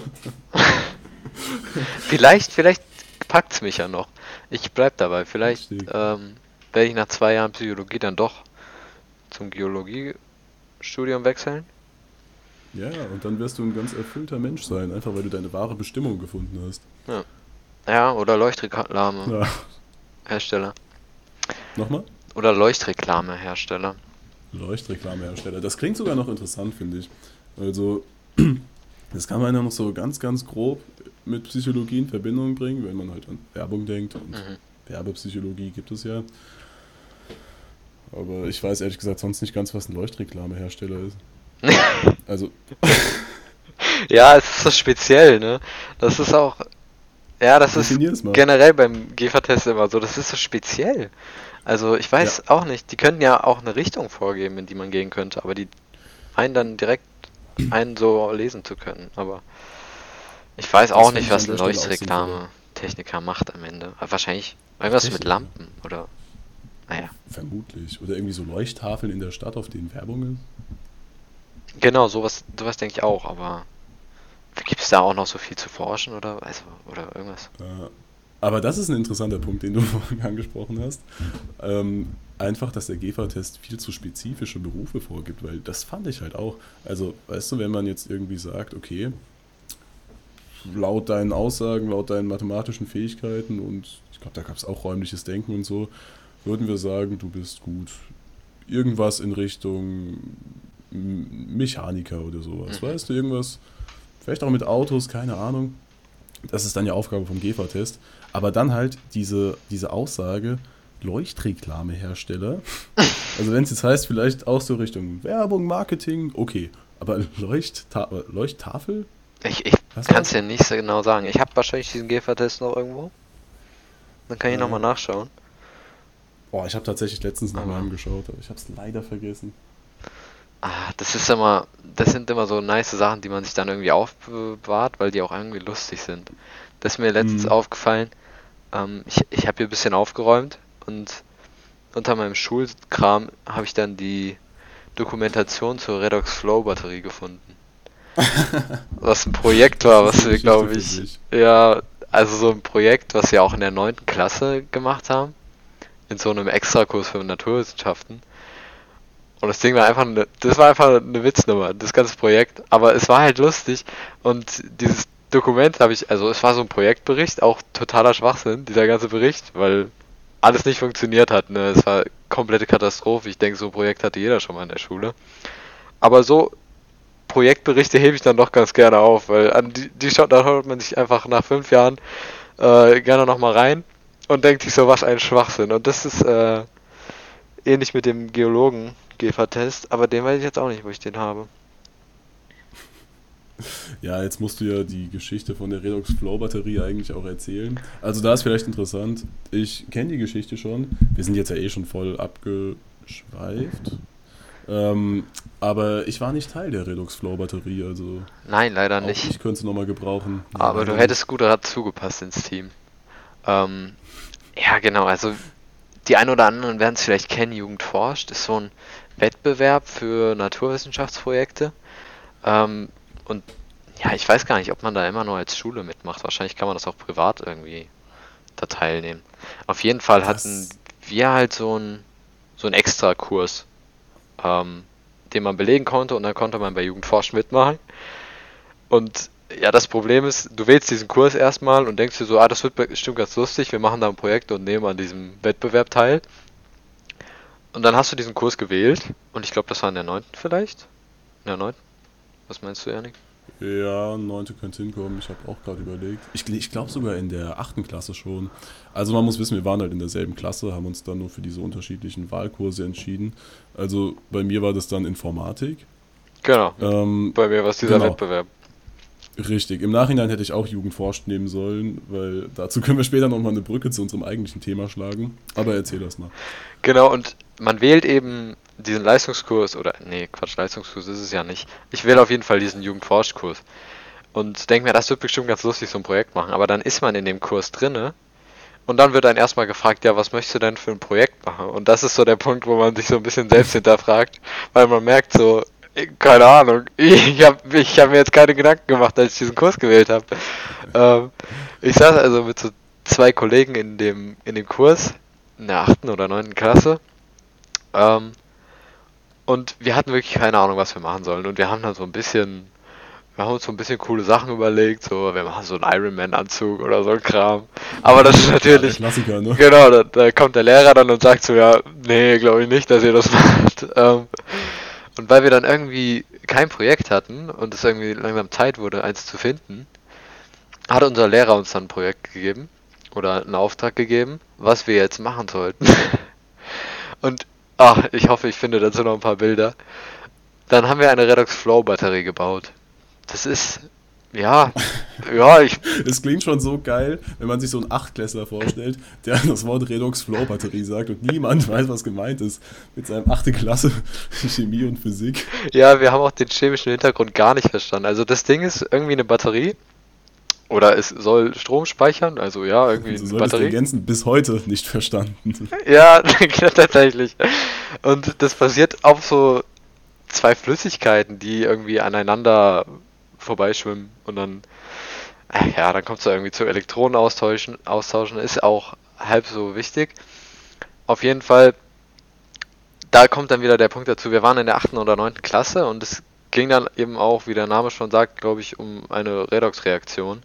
Vielleicht, vielleicht packt's mich ja noch. Ich bleib dabei. Vielleicht ähm, werde ich nach zwei Jahren Psychologie dann doch zum Geologiestudium wechseln. ja, und dann wirst du ein ganz erfüllter Mensch sein, einfach weil du deine wahre Bestimmung gefunden hast. Ja, oder Leuchtreklamehersteller. Ja. Nochmal? Oder Leuchtreklamehersteller. Leuchtreklamehersteller. Das klingt sogar noch interessant, finde ich. Also, das kann man ja noch so ganz, ganz grob mit Psychologie in Verbindung bringen, wenn man halt an Werbung denkt. Und Mhm. Werbepsychologie gibt es ja. Aber ich weiß ehrlich gesagt sonst nicht ganz, was ein Leuchtreklamehersteller ist. Also, Ja, es ist so speziell, ne? Das ist auch. Ja, das ist generell beim GEFA-Test immer so. Das ist so speziell. Also, ich weiß auch nicht. Die könnten ja auch eine Richtung vorgeben, in die man gehen könnte, aber die einen dann direkt einen so lesen zu können. Aber ich weiß auch fänd nicht, ich was Leuchtreklame-Techniker macht am Ende. Aber wahrscheinlich irgendwas mit Techniker. Lampen oder. Naja. Vermutlich. Oder irgendwie so Leuchttafeln in der Stadt, auf denen Werbung ist. Genau, sowas, sowas denke ich auch, aber gibt es da auch noch so viel zu forschen oder also, oder irgendwas? Äh, Aber das ist ein interessanter Punkt, den du vorhin angesprochen hast. Ähm, einfach, dass der GEFA-Test viel zu spezifische Berufe vorgibt, weil das fand ich halt auch. Also, weißt du, wenn man jetzt irgendwie sagt, okay, laut deinen Aussagen, laut deinen mathematischen Fähigkeiten und ich glaube, da gab es auch räumliches Denken und so, würden wir sagen, du bist gut. Irgendwas in Richtung Mechaniker oder sowas. Mhm. Weißt du, irgendwas, vielleicht auch mit Autos, keine Ahnung. Das ist dann ja Aufgabe vom GEFA-Test. Aber dann halt diese, diese Aussage, Leuchtreklamehersteller. Also wenn es jetzt heißt, vielleicht auch so Richtung Werbung, Marketing, okay. Aber Leuchtta Leuchttafel? Ich, ich kann es dir nicht so genau sagen. Ich habe wahrscheinlich diesen GEFA-Test noch irgendwo. Dann kann ich Ja. nochmal nachschauen. Boah, ich habe tatsächlich letztens noch mal Aber- angeschaut, aber ich habe es leider vergessen. Ah, das ist immer, das sind immer so nice Sachen, die man sich dann irgendwie aufbewahrt, weil die auch irgendwie lustig sind. Das ist mir letztens Mhm. aufgefallen. Ähm, ich ich habe hier ein bisschen aufgeräumt und unter meinem Schulkram habe ich dann die Dokumentation zur Redox Flow Batterie gefunden. Was ein Projekt war, was wir, glaube ich, ja, also so ein Projekt, was wir auch in der neunten Klasse gemacht haben, in so einem Extrakurs für Naturwissenschaften. Und das Ding war einfach, eine, das war einfach eine Witznummer, das ganze Projekt. Aber es war halt lustig und dieses Dokument habe ich, also es war so ein Projektbericht, auch totaler Schwachsinn, dieser ganze Bericht, weil alles nicht funktioniert hat. Ne? Es war komplette Katastrophe. Ich denke, so ein Projekt hatte jeder schon mal in der Schule. Aber so Projektberichte hebe ich dann doch ganz gerne auf, weil an die, die schaut, da schaut man sich einfach nach fünf Jahren äh, gerne nochmal rein und denkt sich so, was ein Schwachsinn. Und das ist äh, ähnlich mit dem Geologen GEFA-Test, aber den weiß ich jetzt auch nicht, wo ich den habe. Ja, jetzt musst du ja die Geschichte von der Redox Flow Batterie eigentlich auch erzählen. Also da ist vielleicht interessant, ich kenne die Geschichte schon. Wir sind jetzt ja eh schon voll abgeschweift. Ähm, aber ich war nicht Teil der Redox Flow Batterie, also Nein, leider nicht. ich könnte es nochmal gebrauchen. Aber du leider hättest gut dazu gepasst ins Team. Ähm, ja, genau, also die ein oder anderen werden es vielleicht kennen, Jugend forscht, ist so ein Wettbewerb für Naturwissenschaftsprojekte. Ähm, und ja, ich weiß gar nicht, ob man da immer nur als Schule mitmacht. Wahrscheinlich kann man das auch privat irgendwie da teilnehmen. Auf jeden Fall Das- hatten wir halt so einen so einen Extrakurs, ähm, den man belegen konnte und dann konnte man bei Jugendforsch mitmachen. Und ja, das Problem ist, du wählst diesen Kurs erstmal und denkst dir so, ah, das wird bestimmt ganz lustig, wir machen da ein Projekt und nehmen an diesem Wettbewerb teil. Und dann hast du diesen Kurs gewählt und ich glaube, das war in der 9. vielleicht? In der 9. Was meinst du, Janik? Ja, neunte könnte hinkommen. Ich habe auch gerade überlegt. Ich, ich glaube sogar in der achten Klasse schon. Also man muss wissen, wir waren halt in derselben Klasse, haben uns dann nur für diese unterschiedlichen Wahlkurse entschieden. Also bei mir war das dann Informatik. Genau, Ähm, bei mir war es dieser genau. Wettbewerb. richtig. Im Nachhinein hätte ich auch Jugendforscht nehmen sollen, weil dazu können wir später nochmal eine Brücke zu unserem eigentlichen Thema schlagen. Aber erzähl das mal. Genau, und man wählt eben diesen Leistungskurs, oder, nee, Quatsch, Leistungskurs ist es ja nicht. Ich wähle auf jeden Fall diesen Jugendforschkurs. Und denke mir, das wird bestimmt ganz lustig, so ein Projekt machen. Aber dann ist man in dem Kurs drinne und dann wird dann erstmal gefragt, ja, was möchtest du denn für ein Projekt machen? Und das ist so der Punkt, wo man sich so ein bisschen selbst hinterfragt, weil man merkt so, keine Ahnung, ich habe ich hab mir jetzt keine Gedanken gemacht, als ich diesen Kurs gewählt habe. Ähm, ich saß also mit so zwei Kollegen in dem, in dem Kurs, in der achten oder neunten Klasse. Ähm, und wir hatten wirklich keine Ahnung, was wir machen sollen. Und wir haben dann so ein bisschen, wir haben uns so ein bisschen coole Sachen überlegt, so, wir machen so einen Ironman-Anzug oder so ein Kram. Aber das ist Ja, natürlich, Klassiker, ne? genau, da, da kommt der Lehrer dann und sagt so, ja, nee, glaube ich nicht, dass ihr das macht. Ähm, und weil wir dann irgendwie kein Projekt hatten und es irgendwie langsam Zeit wurde, eins zu finden, hat unser Lehrer uns dann ein Projekt gegeben oder einen Auftrag gegeben, was wir jetzt machen sollten. und ach, ich hoffe, ich finde dazu noch ein paar Bilder. Dann haben wir eine Redox Flow Batterie gebaut. Das ist ja, ja, ich Es klingt schon so geil, wenn man sich so einen Achtklässler vorstellt, der das Wort Redox Flow Batterie sagt und niemand weiß, was gemeint ist mit seinem achte Klasse Chemie und Physik. Ja, wir haben auch den chemischen Hintergrund gar nicht verstanden. Also das Ding ist irgendwie eine Batterie. Oder es soll Strom speichern, also ja, irgendwie So eine Batterie. ergänzen, bis heute nicht verstanden. Ja, tatsächlich. Und das basiert auf so zwei Flüssigkeiten, die irgendwie aneinander vorbeischwimmen und dann, ja, dann kommt es da irgendwie zu Elektronen austauschen, austauschen, ist auch halb so wichtig. Auf jeden Fall, da kommt dann wieder der Punkt dazu, wir waren in der 8. oder 9. Klasse und es ging dann eben auch, wie der Name schon sagt, glaube ich, um eine Redox-Reaktion.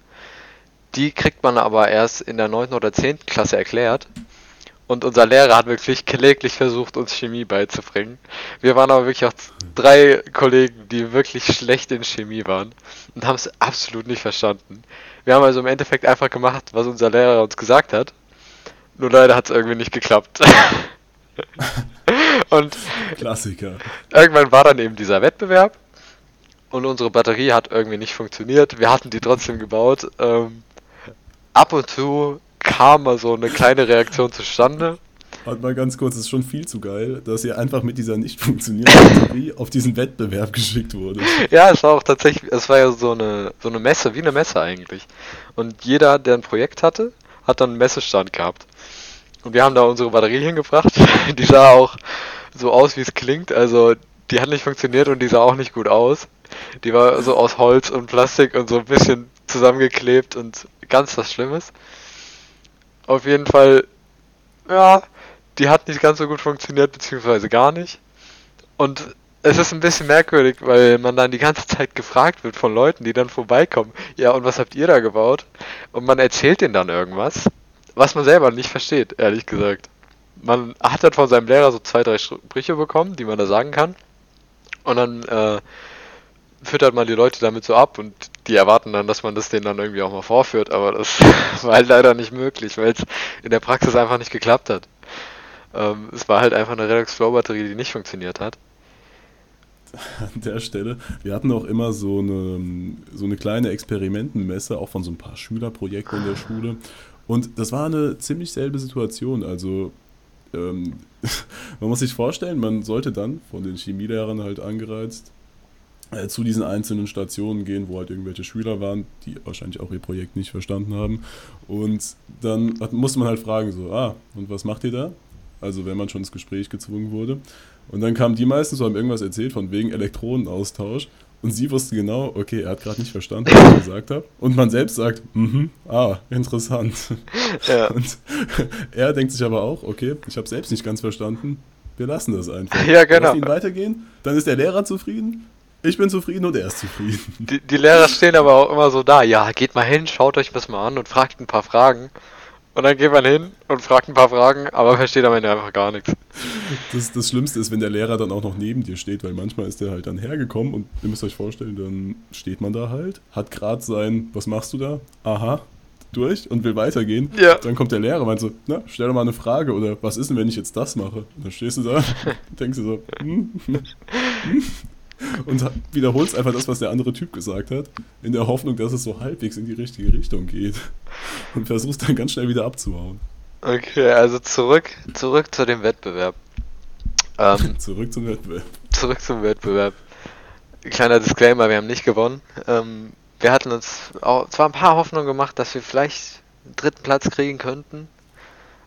Die kriegt man aber erst in der 9. oder 10. Klasse erklärt. Und unser Lehrer hat wirklich kläglich versucht, uns Chemie beizubringen. Wir waren aber wirklich auch drei Kollegen, die wirklich schlecht in Chemie waren und haben es absolut nicht verstanden. Wir haben also im Endeffekt einfach gemacht, was unser Lehrer uns gesagt hat. Nur leider hat es irgendwie nicht geklappt. und Klassiker. irgendwann war dann eben dieser Wettbewerb und unsere Batterie hat irgendwie nicht funktioniert. Wir hatten die trotzdem gebaut. Ähm, ab und zu kam mal so eine kleine Reaktion zustande. Warte mal ganz kurz, es ist schon viel zu geil, dass ihr einfach mit dieser nicht funktionierenden Batterie auf diesen Wettbewerb geschickt wurde. Ja, es war auch tatsächlich, es war ja so eine, so eine Messe, wie eine Messe eigentlich. Und jeder, der ein Projekt hatte, hat dann einen Messestand gehabt. Und wir haben da unsere Batterie hingebracht. Die sah auch so aus, wie es klingt. Also, die hat nicht funktioniert und die sah auch nicht gut aus. Die war so aus Holz und Plastik und so ein bisschen zusammengeklebt und ganz was Schlimmes. Auf jeden Fall, ja, die hat nicht ganz so gut funktioniert, beziehungsweise gar nicht. Und es ist ein bisschen merkwürdig, weil man dann die ganze Zeit gefragt wird von Leuten, die dann vorbeikommen. Ja, und was habt ihr da gebaut? Und man erzählt denen dann irgendwas, was man selber nicht versteht, ehrlich gesagt. Man hat dann von seinem Lehrer so zwei, drei Sprüche bekommen, die man da sagen kann. Und dann äh, füttert man die Leute damit so ab und die erwarten dann, dass man das denen dann irgendwie auch mal vorführt, aber das war halt leider nicht möglich, weil es in der Praxis einfach nicht geklappt hat. Ähm, es war halt einfach eine Redox Flow Batterie, die nicht funktioniert hat. An der Stelle, wir hatten auch immer so eine, so eine kleine Experimentenmesse, auch von so ein paar Schülerprojekten in der Schule. Und das war eine ziemlich selbe Situation. Also ähm, man muss sich vorstellen, man sollte dann von den Chemielehrern halt angereizt äh, zu diesen einzelnen Stationen gehen, wo halt irgendwelche Schüler waren, die wahrscheinlich auch ihr Projekt nicht verstanden haben. Und dann musste man halt fragen, so, ah, und was macht ihr da? Also wenn man schon ins Gespräch gezwungen wurde. Und dann kamen die meisten so, haben irgendwas erzählt von wegen Elektronenaustausch. Und sie wusste genau, okay, er hat gerade nicht verstanden, was ich gesagt habe. Und man selbst sagt, mhm, ah, interessant. Ja. Und er denkt sich aber auch, okay, ich habe selbst nicht ganz verstanden. Wir lassen das einfach. Ja, genau. Lass ihn weitergehen, dann ist der Lehrer zufrieden ich bin zufrieden und er ist zufrieden. Die, die, Lehrer stehen aber auch immer so da. Ja, geht mal hin, schaut euch das mal an und fragt ein paar Fragen. Und dann geht man hin und fragt ein paar Fragen, aber versteht am Ende einfach gar nichts. Das, das Schlimmste ist, wenn der Lehrer dann auch noch neben dir steht, weil manchmal ist der halt dann hergekommen und ihr müsst euch vorstellen, dann steht man da halt, hat gerade sein, was machst du da? Aha, durch und will weitergehen. Ja. Dann kommt der Lehrer und meint so, na, stell doch mal eine Frage oder was ist denn, wenn ich jetzt das mache? Und dann stehst du da und denkst du so, hm, hm, hm und wiederholst einfach das, was der andere Typ gesagt hat, in der Hoffnung, dass es so halbwegs in die richtige Richtung geht. Und versuchst dann ganz schnell wieder abzuhauen. Okay, also zurück, zurück zu dem Wettbewerb. Ähm, zurück zum Wettbewerb. Zurück zum Wettbewerb. Kleiner Disclaimer, wir haben nicht gewonnen. Ähm, wir hatten uns auch, zwar ein paar Hoffnungen gemacht, dass wir vielleicht einen dritten Platz kriegen könnten.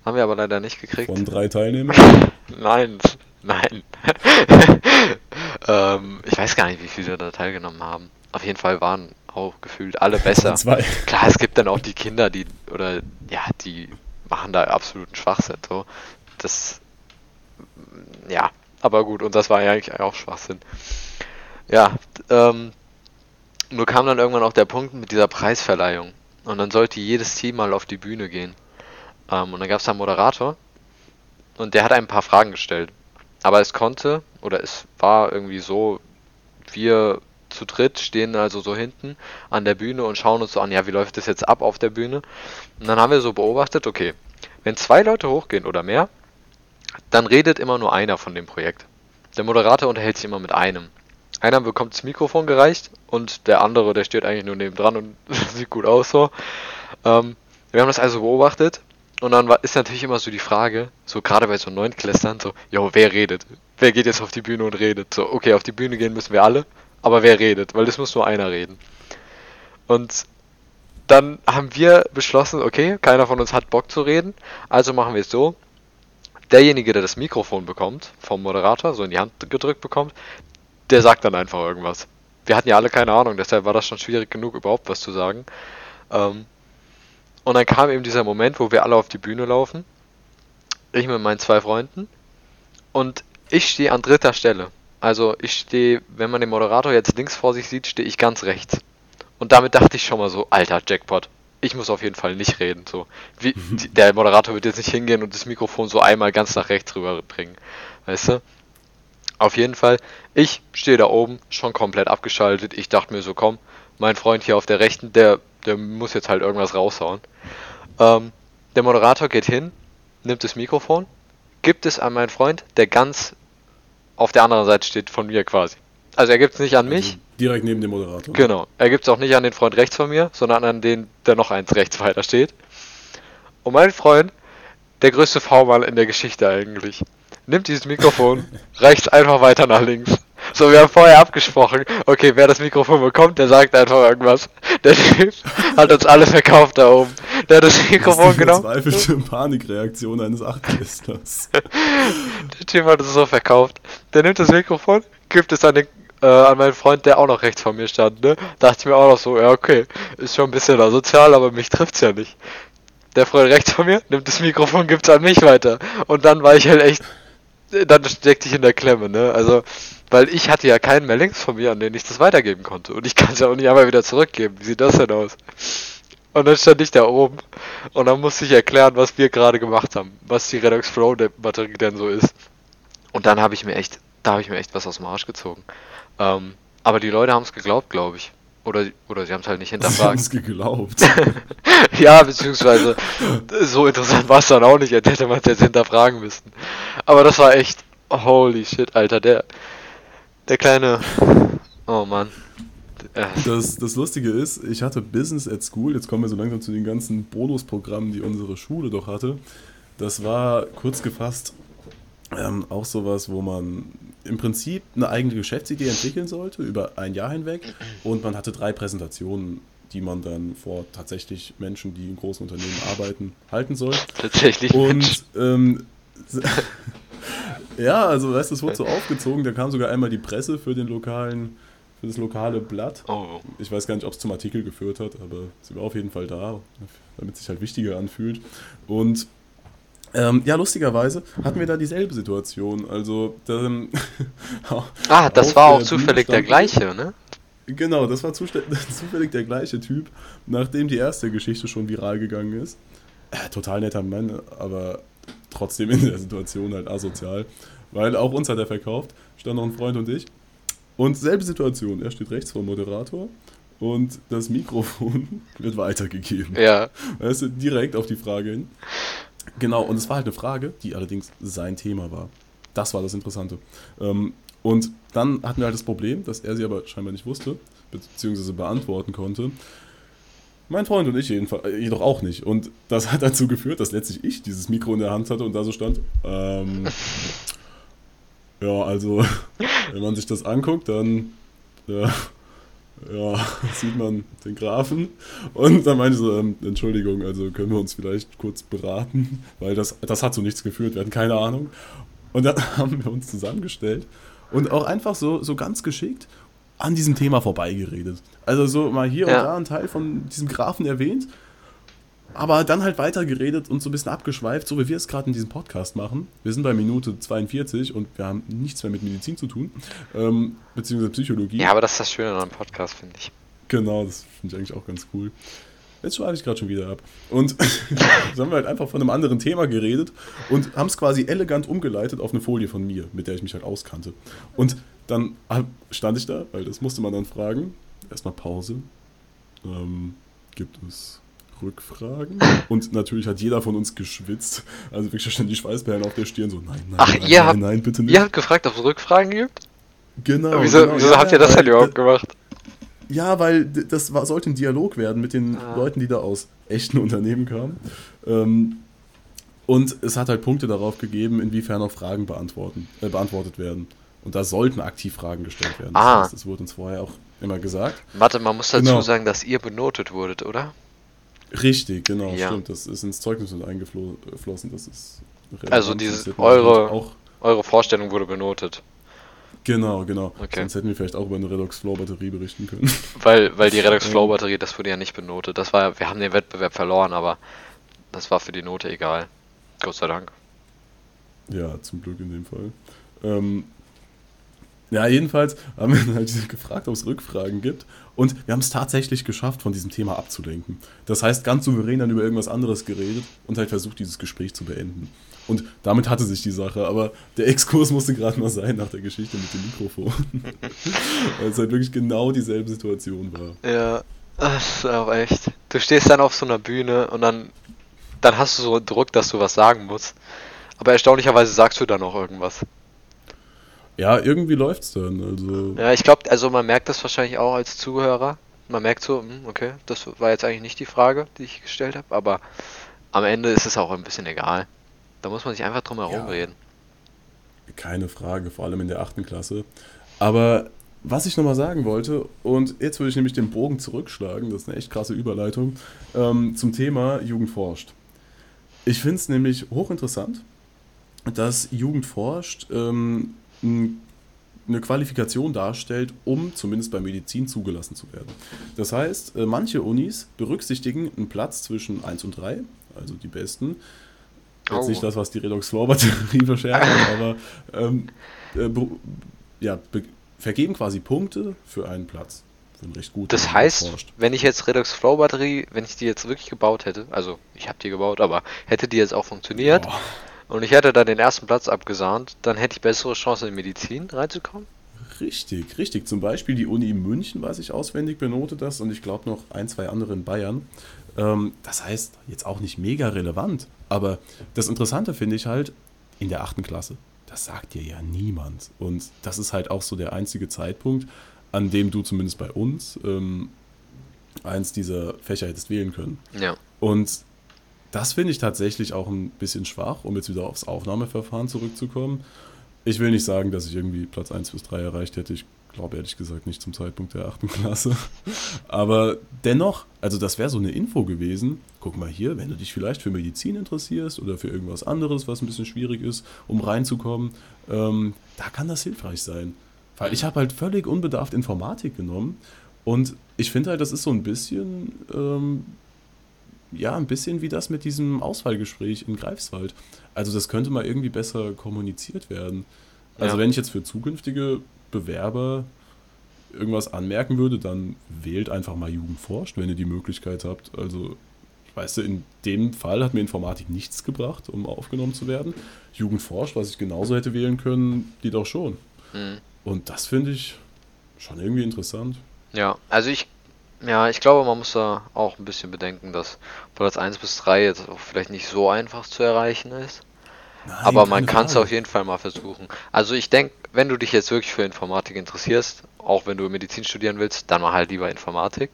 Haben wir aber leider nicht gekriegt. Von drei Teilnehmern? Nein, nein. Ähm, ich weiß gar nicht, wie viele da teilgenommen haben. Auf jeden Fall waren auch gefühlt alle besser. Zwei. Klar, es gibt dann auch die Kinder, die oder ja, die machen da absoluten Schwachsinn. So, das ja, aber gut. Und das war ja eigentlich auch Schwachsinn. Ja, ähm, nur kam dann irgendwann auch der Punkt mit dieser Preisverleihung. Und dann sollte jedes Team mal auf die Bühne gehen. Ähm, und dann gab es da einen Moderator. Und der hat ein paar Fragen gestellt. Aber es konnte, oder es war irgendwie so, wir zu dritt stehen also so hinten an der Bühne und schauen uns so an, ja, wie läuft das jetzt ab auf der Bühne? Und dann haben wir so beobachtet, okay, wenn zwei Leute hochgehen oder mehr, dann redet immer nur einer von dem Projekt. Der Moderator unterhält sich immer mit einem. Einer bekommt das Mikrofon gereicht und der andere, der steht eigentlich nur neben dran und sieht gut aus so. Ähm, wir haben das also beobachtet und dann war, ist natürlich immer so die Frage, so gerade bei so Neunklässlern, so, jo, wer redet? Wer geht jetzt auf die Bühne und redet? So, okay, auf die Bühne gehen müssen wir alle, aber wer redet? Weil es muss nur einer reden. Und dann haben wir beschlossen, okay, keiner von uns hat Bock zu reden, also machen wir es so. Derjenige, der das Mikrofon bekommt, vom Moderator, so in die Hand gedrückt bekommt, der sagt dann einfach irgendwas. Wir hatten ja alle keine Ahnung, deshalb war das schon schwierig genug, überhaupt was zu sagen. Ähm, und dann kam eben dieser Moment, wo wir alle auf die Bühne laufen. Ich mit meinen zwei Freunden. Und ich stehe an dritter Stelle. Also ich stehe, wenn man den Moderator jetzt links vor sich sieht, stehe ich ganz rechts. Und damit dachte ich schon mal so, alter Jackpot. Ich muss auf jeden Fall nicht reden. So, wie, der Moderator wird jetzt nicht hingehen und das Mikrofon so einmal ganz nach rechts rüberbringen. Weißt du? Auf jeden Fall, ich stehe da oben, schon komplett abgeschaltet. Ich dachte mir so, komm, mein Freund hier auf der rechten, der der muss jetzt halt irgendwas raushauen. Ähm, der Moderator geht hin, nimmt das Mikrofon, gibt es an meinen Freund, der ganz auf der anderen Seite steht von mir quasi. Also er gibt es nicht an also mich. Direkt neben dem Moderator. Genau. Er gibt es auch nicht an den Freund rechts von mir, sondern an den, der noch eins rechts weiter steht. Und mein Freund der größte V-Mann in der Geschichte eigentlich. Nimmt dieses Mikrofon, reicht einfach weiter nach links. So, wir haben vorher abgesprochen, okay, wer das Mikrofon bekommt, der sagt einfach irgendwas. Der Typ hat uns alle verkauft da oben. Der hat das Mikrofon das genommen. Verzweifelte Panikreaktion eines Achtklässlers. Der Typ hat es so verkauft. Der nimmt das Mikrofon, gibt es an, den, äh, an meinen Freund, der auch noch rechts von mir stand, ne? Dachte ich mir auch noch so, ja, okay, ist schon ein bisschen asozial, aber mich trifft's ja nicht. Der Freund rechts von mir nimmt das Mikrofon, gibt's an mich weiter. Und dann war ich halt echt, dann steckte ich in der Klemme, ne? Also, weil ich hatte ja keinen mehr links von mir, an den ich das weitergeben konnte. Und ich kann es ja auch nicht einmal wieder zurückgeben. Wie sieht das denn aus? Und dann stand ich da oben und dann musste ich erklären, was wir gerade gemacht haben, was die Redox Flow Batterie denn so ist. Und dann habe ich mir echt, da habe ich mir echt was aus dem Arsch gezogen. Ähm, aber die Leute haben es geglaubt, glaube ich. Oder, oder sie haben es halt nicht Sie haben hinterfragt. es geglaubt. ja, beziehungsweise so interessant war es dann auch nicht, als hätte man es jetzt hinterfragen müssen. Aber das war echt, holy shit, Alter, der, der kleine, oh Mann. Äh, Das, das Lustige ist, ich hatte Business at School, jetzt kommen wir so langsam zu den ganzen Bonusprogrammen, die unsere Schule doch hatte. Das war kurz gefasst ähm, auch sowas, wo man im Prinzip eine eigene Geschäftsidee entwickeln sollte über ein Jahr hinweg und man hatte drei Präsentationen, die man dann vor tatsächlich Menschen, die in großen Unternehmen arbeiten, halten soll. tatsächlich. Und ähm, ja, also weißt du, es wurde so aufgezogen, da kam sogar einmal die Presse für den lokalen, für das lokale Blatt. oh, Ich weiß gar nicht, ob es zum Artikel geführt hat, aber sie war auf jeden Fall da, damit es sich halt wichtiger anfühlt. Und ähm, ja, lustigerweise hatten wir da dieselbe Situation. Also, dann, ah, das war auch zufällig der gleiche, ne? Genau, das war zufällig der gleiche Typ, nachdem die erste Geschichte schon viral gegangen ist. Äh, total netter Mann, aber trotzdem in der Situation halt asozial. Weil auch uns hat er verkauft, stand noch ein Freund und ich. Und selbe Situation, er steht rechts vom Moderator und das Mikrofon wird weitergegeben. Ja, Weißt du, direkt auf die Frage hin. Genau, und es war halt eine Frage, die allerdings sein Thema war. Das war das Interessante. Ähm, und dann hatten wir halt das Problem, dass er sie aber scheinbar nicht wusste, beziehungsweise beantworten konnte. Mein Freund und ich jedenfalls, äh, jedoch auch nicht. Und das hat dazu geführt, dass letztlich ich dieses Mikro in der Hand hatte und da so stand. Ähm, ja, also, wenn man sich das anguckt, dann ja, ja, sieht man den Grafen. Und dann meinte ich so, ähm, Entschuldigung, also können wir uns vielleicht kurz beraten, weil das, das hat so nichts geführt, wir hatten keine Ahnung. Und dann haben wir uns zusammengestellt und auch einfach so, so ganz geschickt an diesem Thema vorbeigeredet. Also so mal hier Ja. und da ein Teil von diesem Grafen erwähnt, aber dann halt weitergeredet und so ein bisschen abgeschweift, so wie wir es gerade in diesem Podcast machen. Wir sind bei Minute 42 und wir haben nichts mehr mit Medizin zu tun, ähm, beziehungsweise Psychologie. ja, aber das ist das Schöne an einem Podcast, finde ich. Genau, das finde ich eigentlich auch ganz cool. Jetzt schweife ich gerade schon wieder ab. Und so haben wir halt einfach von einem anderen Thema geredet und haben es quasi elegant umgeleitet auf eine Folie von mir, mit der ich mich halt auskannte. Und dann stand ich da, weil das musste man dann fragen. Erstmal Pause. Ähm, gibt es Rückfragen? Und natürlich hat jeder von uns geschwitzt. Also wirklich schon die Schweißperlen auf der Stirn. So, nein, nein, Ach, nein, ihr nein, habt- nein, bitte nicht. Ihr habt gefragt, ob es Rückfragen gibt? genau. wieso genau. wieso Ja, habt ihr das denn überhaupt gemacht? Ja, weil das war, sollte ein Dialog werden mit den Ah. Leuten, die da aus echten Unternehmen kamen. Ähm, und es hat halt Punkte darauf gegeben, inwiefern auch Fragen beantworten, äh, beantwortet werden. Und da sollten aktiv Fragen gestellt werden. Das Ah. heißt, das wurde uns vorher auch immer gesagt. Warte, man muss dazu Genau. sagen, dass ihr benotet wurdet, oder? Richtig, genau, Ja. stimmt. Das ist ins Zeugnis mit eingeflossen. Das ist Also wir eure- Auch, Eure Vorstellung wurde benotet. genau, genau. Okay. Sonst hätten wir vielleicht auch über eine Redox Flow Batterie berichten können. Weil, weil die Redox Ähm. Flow Batterie, das wurde ja nicht benotet. Das war wir haben den Wettbewerb verloren, aber das war für die Note egal. Gott sei Dank. Ja, zum Glück in dem Fall. Ähm, ja, jedenfalls haben wir halt gefragt, ob es Rückfragen gibt. Und wir haben es tatsächlich geschafft, von diesem Thema abzulenken. Das heißt, ganz souverän dann über irgendwas anderes geredet und halt versucht, dieses Gespräch zu beenden. Und damit hatte sich die Sache, aber der Exkurs musste gerade mal sein nach der Geschichte mit dem Mikrofon. Weil es halt wirklich genau dieselbe Situation war. Ja, das ist auch echt. Du stehst dann auf so einer Bühne und dann, dann hast du so einen Druck, dass du was sagen musst. Aber erstaunlicherweise sagst du dann auch irgendwas. Ja, irgendwie läuft's dann. Also, Ja, ich glaube, also man merkt das wahrscheinlich auch als Zuhörer. Man merkt so, hm, okay, das war jetzt eigentlich nicht die Frage, die ich gestellt habe, aber am Ende ist es auch ein bisschen egal. Da muss man sich einfach drum herum ja, reden. Keine Frage, vor allem in der achten Klasse. Aber was ich nochmal sagen wollte, und jetzt würde ich nämlich den Bogen zurückschlagen, das ist eine echt krasse Überleitung, ähm, zum Thema Jugend forscht. Ich finde es nämlich hochinteressant, dass Jugend forscht ähm, eine Qualifikation darstellt, um zumindest bei Medizin zugelassen zu werden. Das heißt, äh, manche Unis berücksichtigen einen Platz zwischen 1 und 3, also die besten. Jetzt oh. nicht das, was die Redox Flow Batterie verschärft, aber ähm, äh, ja, vergeben quasi Punkte für einen Platz. Für einen recht guten das heißt, forscht. wenn ich jetzt Redox Flow Batterie, wenn ich die jetzt wirklich gebaut hätte, also ich habe die gebaut, aber hätte die jetzt auch funktioniert, oh und ich hätte da den ersten Platz abgesahnt, dann hätte ich bessere Chancen in Medizin reinzukommen. Richtig, richtig. Zum Beispiel die Uni München, weiß ich auswendig, benotet das und ich glaube noch ein, zwei andere in Bayern. Ähm, das heißt, jetzt auch nicht mega relevant, aber das Interessante finde ich halt in der achten Klasse. Das sagt dir ja niemand. Und das ist halt auch so der einzige Zeitpunkt, an dem du zumindest bei uns ähm, eins dieser Fächer hättest wählen können. Ja. Und das finde ich tatsächlich auch ein bisschen schwach, um jetzt wieder aufs Aufnahmeverfahren zurückzukommen. Ich will nicht sagen, dass ich irgendwie Platz 1 bis 3 erreicht hätte. Ich glaube ehrlich gesagt nicht zum Zeitpunkt der 8. Klasse. Aber dennoch, also das wäre so eine Info gewesen. Guck mal hier, wenn du dich vielleicht für Medizin interessierst oder für irgendwas anderes, was ein bisschen schwierig ist, um reinzukommen, ähm, da kann das hilfreich sein. Weil ich habe halt völlig unbedarft Informatik genommen und ich finde halt, das ist so ein bisschen ähm, ja, ein bisschen wie das mit diesem Auswahlgespräch in Greifswald. Also das könnte mal irgendwie besser kommuniziert werden. Also ja. wenn ich jetzt für zukünftige Bewerber irgendwas anmerken würde, dann wählt einfach mal Jugend forscht, wenn ihr die Möglichkeit habt. Also, weißt du, in dem Fall hat mir Informatik nichts gebracht, um aufgenommen zu werden. Jugend forscht, was ich genauso hätte wählen können, die doch schon. Mhm. Und das finde ich schon irgendwie interessant. Ja, also ich ja, ich glaube, man muss da auch ein bisschen bedenken, dass Platz 1 bis 3 jetzt auch vielleicht nicht so einfach zu erreichen ist. Nein, aber man kann es auf jeden Fall mal versuchen. Also ich denke, wenn du dich jetzt wirklich für Informatik interessierst, auch wenn du Medizin studieren willst, dann mach halt lieber Informatik.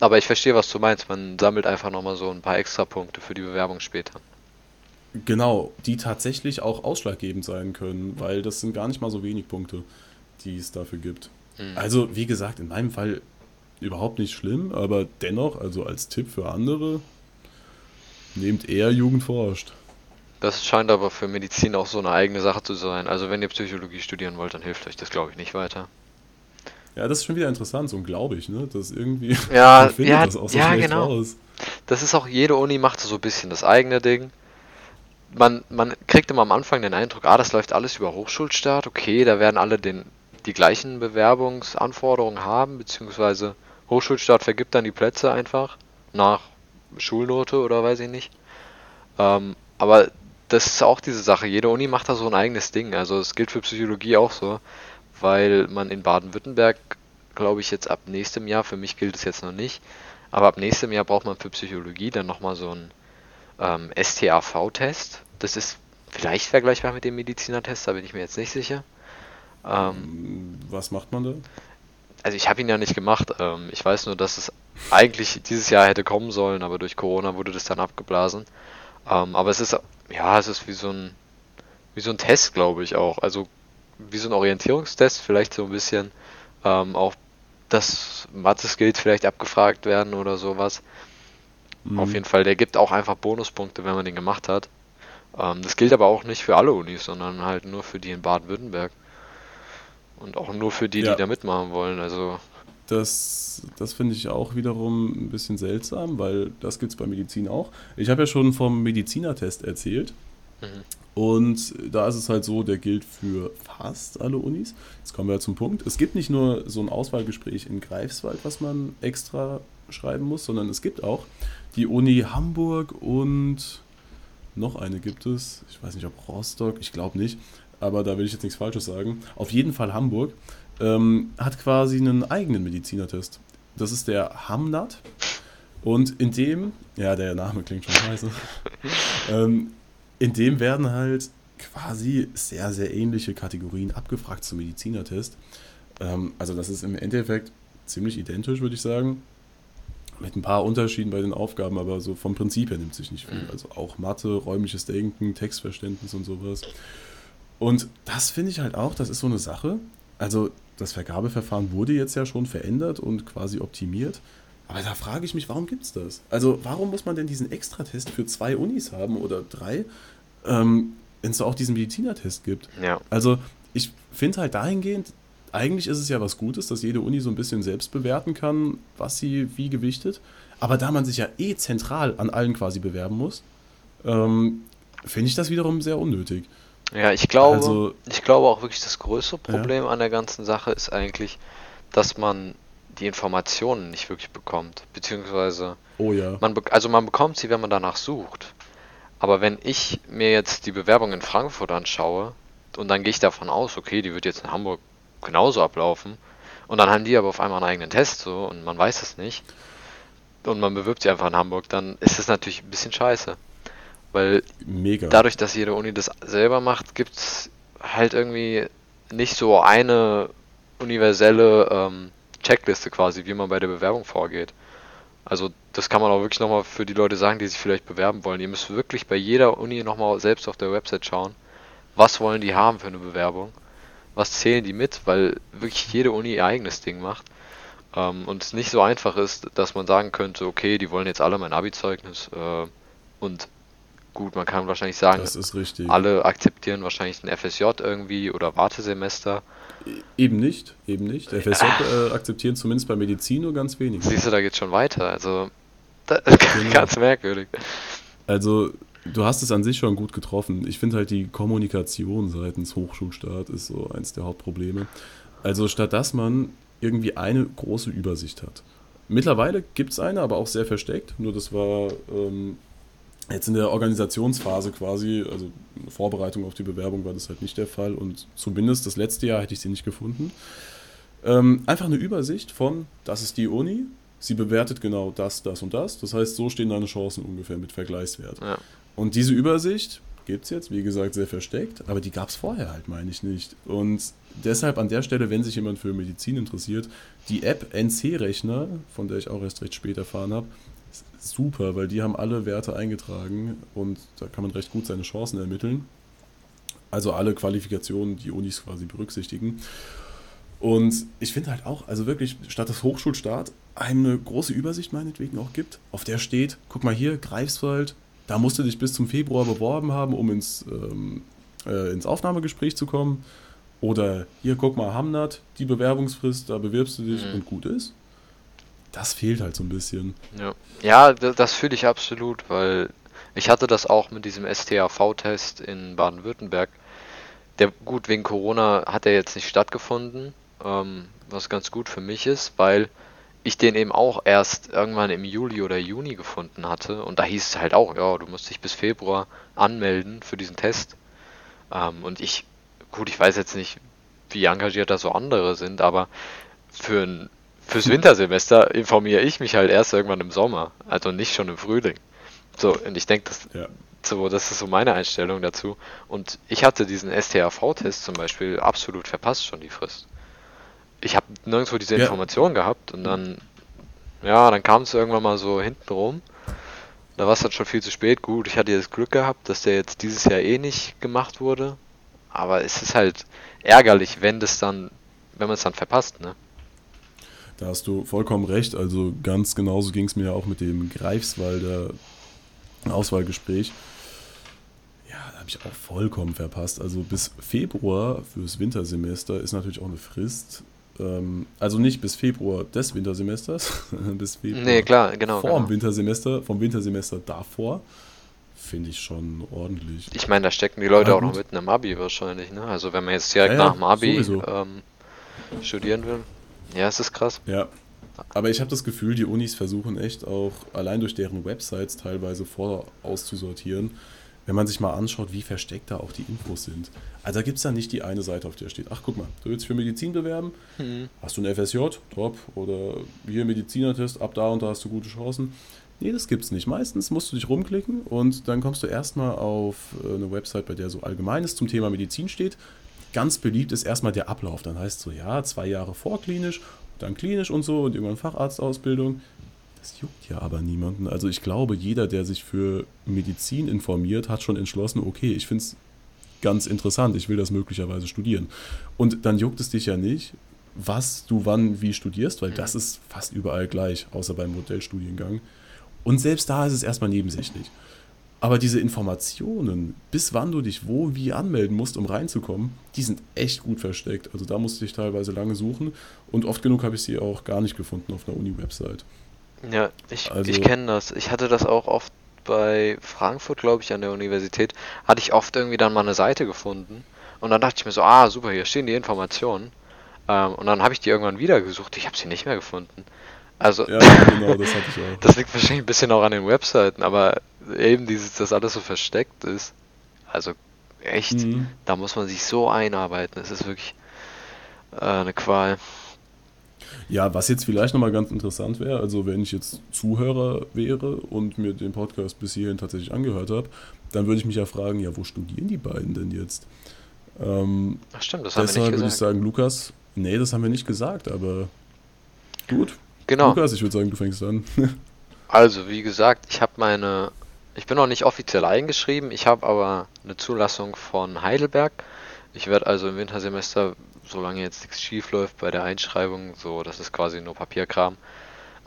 Aber ich verstehe, was du meinst. Man sammelt einfach nochmal so ein paar extra Punkte für die Bewerbung später. Genau, die tatsächlich auch ausschlaggebend sein können, weil das sind gar nicht mal so wenig Punkte, die es dafür gibt. Mhm. Also, wie gesagt, in meinem Fall überhaupt nicht schlimm, aber dennoch, also als Tipp für andere, nehmt eher Jugend forscht. Das scheint aber für Medizin auch so eine eigene Sache zu sein. Also wenn ihr Psychologie studieren wollt, dann hilft euch das, glaube ich, nicht weiter. Ja, das ist schon wieder interessant, so glaube ich, ne? Das irgendwie ja, ja, das auch so ja, genau. Raus. Das ist auch, jede Uni macht so ein bisschen das eigene Ding. Man, man kriegt immer am Anfang den Eindruck, ah, das läuft alles über Hochschulstaat, okay, da werden alle den, die gleichen Bewerbungsanforderungen haben, beziehungsweise Hochschulstaat vergibt dann die Plätze einfach nach Schulnote oder weiß ich nicht. Ähm, aber das ist auch diese Sache. Jede Uni macht da so ein eigenes Ding. Also es gilt für Psychologie auch so, weil man in Baden-Württemberg, glaube ich, jetzt ab nächstem Jahr, für mich gilt es jetzt noch nicht, aber ab nächstem Jahr braucht man für Psychologie dann nochmal so einen ähm, STAV-Test. Das ist vielleicht vergleichbar mit dem Medizinertest, da bin ich mir jetzt nicht sicher. Ähm, Was macht man da? Also ich habe ihn ja nicht gemacht. Ähm, ich weiß nur, dass es eigentlich dieses Jahr hätte kommen sollen, aber durch Corona wurde das dann abgeblasen. Ähm, aber es ist, ja, es ist wie so ein, wie so ein Test, glaube ich auch. Also wie so ein Orientierungstest, vielleicht so ein bisschen ähm, auch, dass Mathe-Skills vielleicht abgefragt werden oder sowas. Mhm. Auf jeden Fall, der gibt auch einfach Bonuspunkte, wenn man den gemacht hat. Ähm, das gilt aber auch nicht für alle Unis, sondern halt nur für die in Baden-Württemberg. Und auch nur für die, ja. die da mitmachen wollen. Also das, das finde ich auch wiederum ein bisschen seltsam, weil das gibt es bei Medizin auch. Ich habe ja schon vom Medizinertest erzählt. Mhm. Und da ist es halt so, der gilt für fast alle Unis. Jetzt kommen wir zum Punkt. Es gibt nicht nur so ein Auswahlgespräch in Greifswald, was man extra schreiben muss, sondern es gibt auch die Uni Hamburg und noch eine gibt es. Ich weiß nicht, ob Rostock, ich glaube nicht aber da will ich jetzt nichts Falsches sagen. Auf jeden Fall Hamburg ähm, hat quasi einen eigenen Medizinertest. Das ist der Hamnat. Und in dem, ja, der Name klingt schon scheiße, ähm, in dem werden halt quasi sehr, sehr ähnliche Kategorien abgefragt zum Medizinertest. Ähm, also das ist im Endeffekt ziemlich identisch, würde ich sagen. mit ein paar Unterschieden bei den Aufgaben, aber so vom Prinzip her nimmt sich nicht viel. Mhm. Also auch Mathe, räumliches Denken, Textverständnis und sowas. Und das finde ich halt auch, das ist so eine Sache. Also das Vergabeverfahren wurde jetzt ja schon verändert und quasi optimiert. Aber da frage ich mich, warum gibt es das? Also warum muss man denn diesen Extratest für zwei Unis haben oder drei, ähm, wenn es auch diesen Medizinertest gibt? Ja. Also ich finde halt dahingehend, eigentlich ist es ja was Gutes, dass jede Uni so ein bisschen selbst bewerten kann, was sie wie gewichtet. Aber da man sich ja eh zentral an allen quasi bewerben muss, ähm, finde ich das wiederum sehr unnötig. Ja, ich glaube, Also- ich glaube auch wirklich, das größte Problem an der ganzen Sache ist eigentlich, dass man die Informationen nicht wirklich bekommt. Beziehungsweise, Oh ja. man also man bekommt sie, wenn man danach sucht. Aber wenn ich mir jetzt die Bewerbung in Frankfurt anschaue und dann gehe ich davon aus, okay, die wird jetzt in Hamburg genauso ablaufen und dann haben die aber auf einmal einen eigenen Test so und man weiß es nicht und man bewirbt sich einfach in Hamburg, dann ist es natürlich ein bisschen scheiße. Weil Mega. dadurch, dass jede Uni das selber macht, gibt es halt irgendwie nicht so eine universelle ähm, Checkliste quasi, wie man bei der Bewerbung vorgeht. Also das kann man auch wirklich nochmal für die Leute sagen, die sich vielleicht bewerben wollen. Ihr müsst wirklich bei jeder Uni nochmal selbst auf der Website schauen, was wollen die haben für eine Bewerbung, was zählen die mit, weil wirklich jede Uni ihr eigenes Ding macht. Ähm, und es nicht so einfach ist, dass man sagen könnte, okay, die wollen jetzt alle mein Abi-Zeugnis äh, und gut, man kann wahrscheinlich sagen, das ist richtig. alle akzeptieren wahrscheinlich ein FSJ irgendwie oder Wartesemester. Eben nicht, eben nicht. Der FSJ äh, akzeptieren zumindest bei Medizin nur ganz wenige. Siehst du, da geht's schon weiter. Also, da, Genau. ganz merkwürdig. Also, du hast es an sich schon gut getroffen. Ich finde halt die Kommunikation seitens Hochschulstaat ist so eins der Hauptprobleme. Also, statt dass man irgendwie eine große Übersicht hat. Mittlerweile gibt es eine, aber auch sehr versteckt. Nur das war ähm, jetzt in der Organisationsphase quasi, also Vorbereitung auf die Bewerbung war das halt nicht der Fall. Und zumindest das letzte Jahr hätte ich sie nicht gefunden. Ähm, einfach eine Übersicht von, das ist die Uni, sie bewertet genau das, das und das. Das heißt, so stehen deine Chancen ungefähr mit Vergleichswert. Ja. Und diese Übersicht gibt es jetzt, wie gesagt, sehr versteckt, aber die gab es vorher halt, meine ich nicht. Und deshalb an der Stelle, wenn sich jemand für Medizin interessiert, die App NC-Rechner, von der ich auch erst recht spät erfahren habe, super, weil die haben alle Werte eingetragen und da kann man recht gut seine Chancen ermitteln. Also alle Qualifikationen, die Unis quasi berücksichtigen. Und ich finde halt auch, also wirklich, statt das Hochschulstaat einem eine große Übersicht meinetwegen auch gibt, auf der steht, guck mal hier, Greifswald, da musst du dich bis zum Februar beworben haben, um ins, ähm, äh, ins Aufnahmegespräch zu kommen. Oder hier, guck mal, Hamnat, die Bewerbungsfrist, da bewirbst du dich Mhm. und gut ist. Das fehlt halt so ein bisschen. Ja, ja das fühle ich absolut, weil ich hatte das auch mit diesem STAV-Test in Baden-Württemberg. Der, gut, wegen Corona hat er jetzt nicht stattgefunden, ähm, was ganz gut für mich ist, weil ich den eben auch erst irgendwann im Juli oder Juni gefunden hatte. Und da hieß es halt auch, ja, du musst dich bis Februar anmelden für diesen Test. Ähm, und ich, gut, ich weiß jetzt nicht, wie engagiert da so andere sind, aber für ein, fürs Wintersemester informiere ich mich halt erst irgendwann im Sommer, also nicht schon im Frühling. So, und ich denke, das, Ja. so, das ist so meine Einstellung dazu. Und ich hatte diesen STAV-Test zum Beispiel absolut verpasst schon die Frist. Ich habe nirgendwo diese Ja. Information gehabt und dann, ja, dann kam es irgendwann mal so hinten rum. Da war es dann schon viel zu spät. Gut, ich hatte jetzt Glück gehabt, dass der jetzt dieses Jahr eh nicht gemacht wurde. Aber es ist halt ärgerlich, wenn das dann, wenn man es dann verpasst, ne? Da hast du vollkommen recht. Also ganz genauso ging es mir ja auch mit dem Greifswalder Auswahlgespräch. Ja, da habe ich auch vollkommen verpasst. Also bis Februar fürs Wintersemester ist natürlich auch eine Frist. Ähm, also nicht bis Februar des Wintersemesters, bis Februar Nee, klar, genau. vor dem genau. Wintersemester, vom Wintersemester davor. Finde ich schon ordentlich. Ich meine, da stecken die Leute Ja, auch noch mitten im Abi wahrscheinlich, ne? Also wenn man jetzt direkt Ja, nach dem Abi ähm, studieren will. Ja, es ist krass. Ja. Aber ich habe das Gefühl, die Unis versuchen echt auch allein durch deren Websites teilweise vorauszusortieren, wenn man sich mal anschaut, wie versteckt da auch die Infos sind. Also da gibt es ja nicht die eine Seite, auf der steht, ach guck mal, du willst dich für Medizin bewerben, hast du ein FSJ, top, oder hier Medizinertest, ab da und da hast du gute Chancen. Nee, das gibt's nicht. Meistens musst du dich rumklicken und dann kommst du erstmal auf äh, eine Website, bei der so Allgemeines zum Thema Medizin steht. Ganz beliebt ist erstmal der Ablauf. Dann heißt es so, ja, zwei Jahre vorklinisch, dann klinisch und so und irgendwann Facharztausbildung. Das juckt ja aber niemanden. Also ich glaube, jeder, der sich für Medizin informiert, hat schon entschlossen, okay, ich finde es ganz interessant, ich will das möglicherweise studieren. Und dann juckt es dich ja nicht, was du wann wie studierst, weil mhm. das ist fast überall gleich, außer beim Modellstudiengang. Und selbst da ist es erstmal nebensächlich. Aber diese Informationen, bis wann du dich wo wie anmelden musst, um reinzukommen, die sind echt gut versteckt. Also da musste ich teilweise lange suchen und oft genug habe ich sie auch gar nicht gefunden auf einer Uni-Website. Ja, ich, also, ich kenne das. Ich hatte das auch oft bei Frankfurt, glaube ich, an der Universität, hatte ich oft irgendwie dann mal eine Seite gefunden. Und dann dachte ich mir so, ah, super, hier stehen die Informationen. Ähm, und dann habe ich die irgendwann wieder gesucht. Ich habe sie nicht mehr gefunden. Also, ja, genau, das hatte ich auch. das liegt wahrscheinlich ein bisschen auch an den Webseiten, aber eben dieses, dass alles so versteckt ist. Also echt, mhm. da muss man sich so einarbeiten. Es ist wirklich äh, eine Qual. Ja, was jetzt vielleicht nochmal ganz interessant wäre, also wenn ich jetzt Zuhörer wäre und mir den Podcast bis hierhin tatsächlich angehört habe, dann würde ich mich ja fragen, ja, wo studieren die beiden denn jetzt? Ähm, Ach stimmt, das haben wir nicht gesagt. Deshalb würde ich sagen, Lukas, nee, das haben wir nicht gesagt, aber gut. Genau. Lukas, ich würde sagen, du fängst an. also, wie gesagt, ich habe meine ich bin noch nicht offiziell eingeschrieben, ich habe aber eine Zulassung von Heidelberg. Ich werde also im Wintersemester, solange jetzt nichts schief läuft bei der Einschreibung, so das ist quasi nur Papierkram,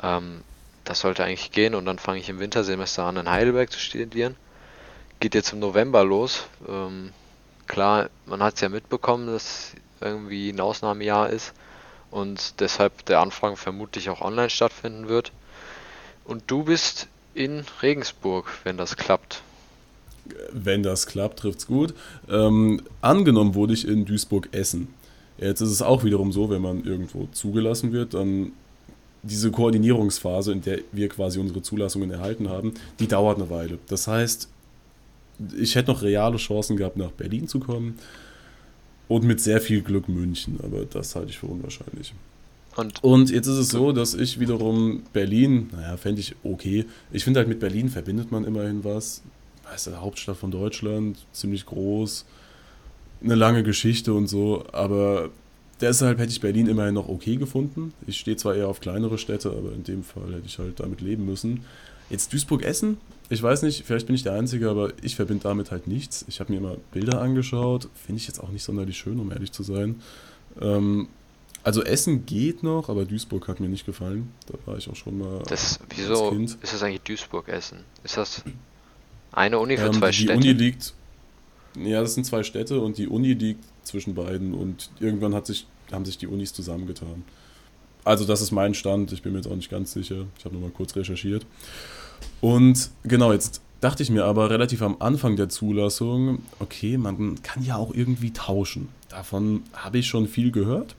ähm, das sollte eigentlich gehen und dann fange ich im Wintersemester an in Heidelberg zu studieren. Geht jetzt im November los. Ähm, klar, man hat es ja mitbekommen, dass irgendwie ein Ausnahmejahr ist und deshalb der Anfang vermutlich auch online stattfinden wird. Und du bist in Regensburg, wenn das klappt. Wenn das klappt, trifft es gut. Ähm, angenommen wurde ich in Duisburg-Essen. Jetzt ist es auch wiederum so, wenn man irgendwo zugelassen wird, dann diese Koordinierungsphase, in der wir quasi unsere Zulassungen erhalten haben, die dauert eine Weile. Das heißt, ich hätte noch reale Chancen gehabt, nach Berlin zu kommen und mit sehr viel Glück München, aber das halte ich für unwahrscheinlich. Und, und jetzt ist es so, dass ich wiederum Berlin, naja, fände ich okay. Ich finde halt mit Berlin verbindet man immerhin was. Weißt du, Hauptstadt von Deutschland, ziemlich groß, eine lange Geschichte und so, aber deshalb hätte ich Berlin immerhin noch okay gefunden. Ich stehe zwar eher auf kleinere Städte, aber in dem Fall hätte ich halt damit leben müssen. Jetzt Duisburg-Essen, ich weiß nicht, vielleicht bin ich der Einzige, aber ich verbinde damit halt nichts. Ich habe mir immer Bilder angeschaut, finde ich jetzt auch nicht sonderlich schön, um ehrlich zu sein. Ähm, also Essen geht noch, aber Duisburg hat mir nicht gefallen. Da war ich auch schon mal. Das, wieso ist das eigentlich Duisburg-Essen? Ist das eine Uni für ähm, zwei die Städte? Die Uni liegt. Ja, das sind zwei Städte und die Uni liegt zwischen beiden und irgendwann hat sich, haben sich die Unis zusammengetan. Also das ist mein Stand, ich bin mir jetzt auch nicht ganz sicher. Ich habe nur mal kurz recherchiert. Und genau, jetzt dachte ich mir aber relativ am Anfang der Zulassung, okay, man kann ja auch irgendwie tauschen. Davon habe ich schon viel gehört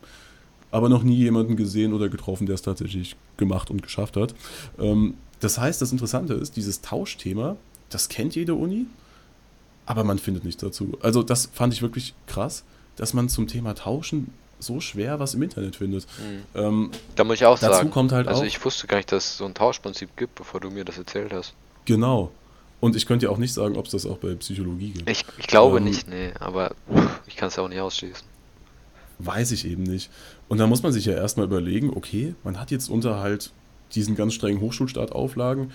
aber noch nie jemanden gesehen oder getroffen, der es tatsächlich gemacht und geschafft hat. Ähm, das heißt, das Interessante ist, dieses Tauschthema, das kennt jede Uni, aber man findet nichts dazu. Also das fand ich wirklich krass, dass man zum Thema Tauschen so schwer was im Internet findet. Mhm. Ähm, da muss ich auch dazu sagen. Kommt halt also auch, ich wusste gar nicht, dass es so ein Tauschprinzip gibt, bevor du mir das erzählt hast. Genau. Und ich könnte ja auch nicht sagen, ob es das auch bei Psychologie gibt. Ich, ich glaube ähm, nicht, nee, aber ich kann es ja auch nicht ausschließen. Weiß ich eben nicht. Und da muss man sich ja erstmal überlegen, okay, man hat jetzt unter halt diesen ganz strengen Hochschulstartauflagen,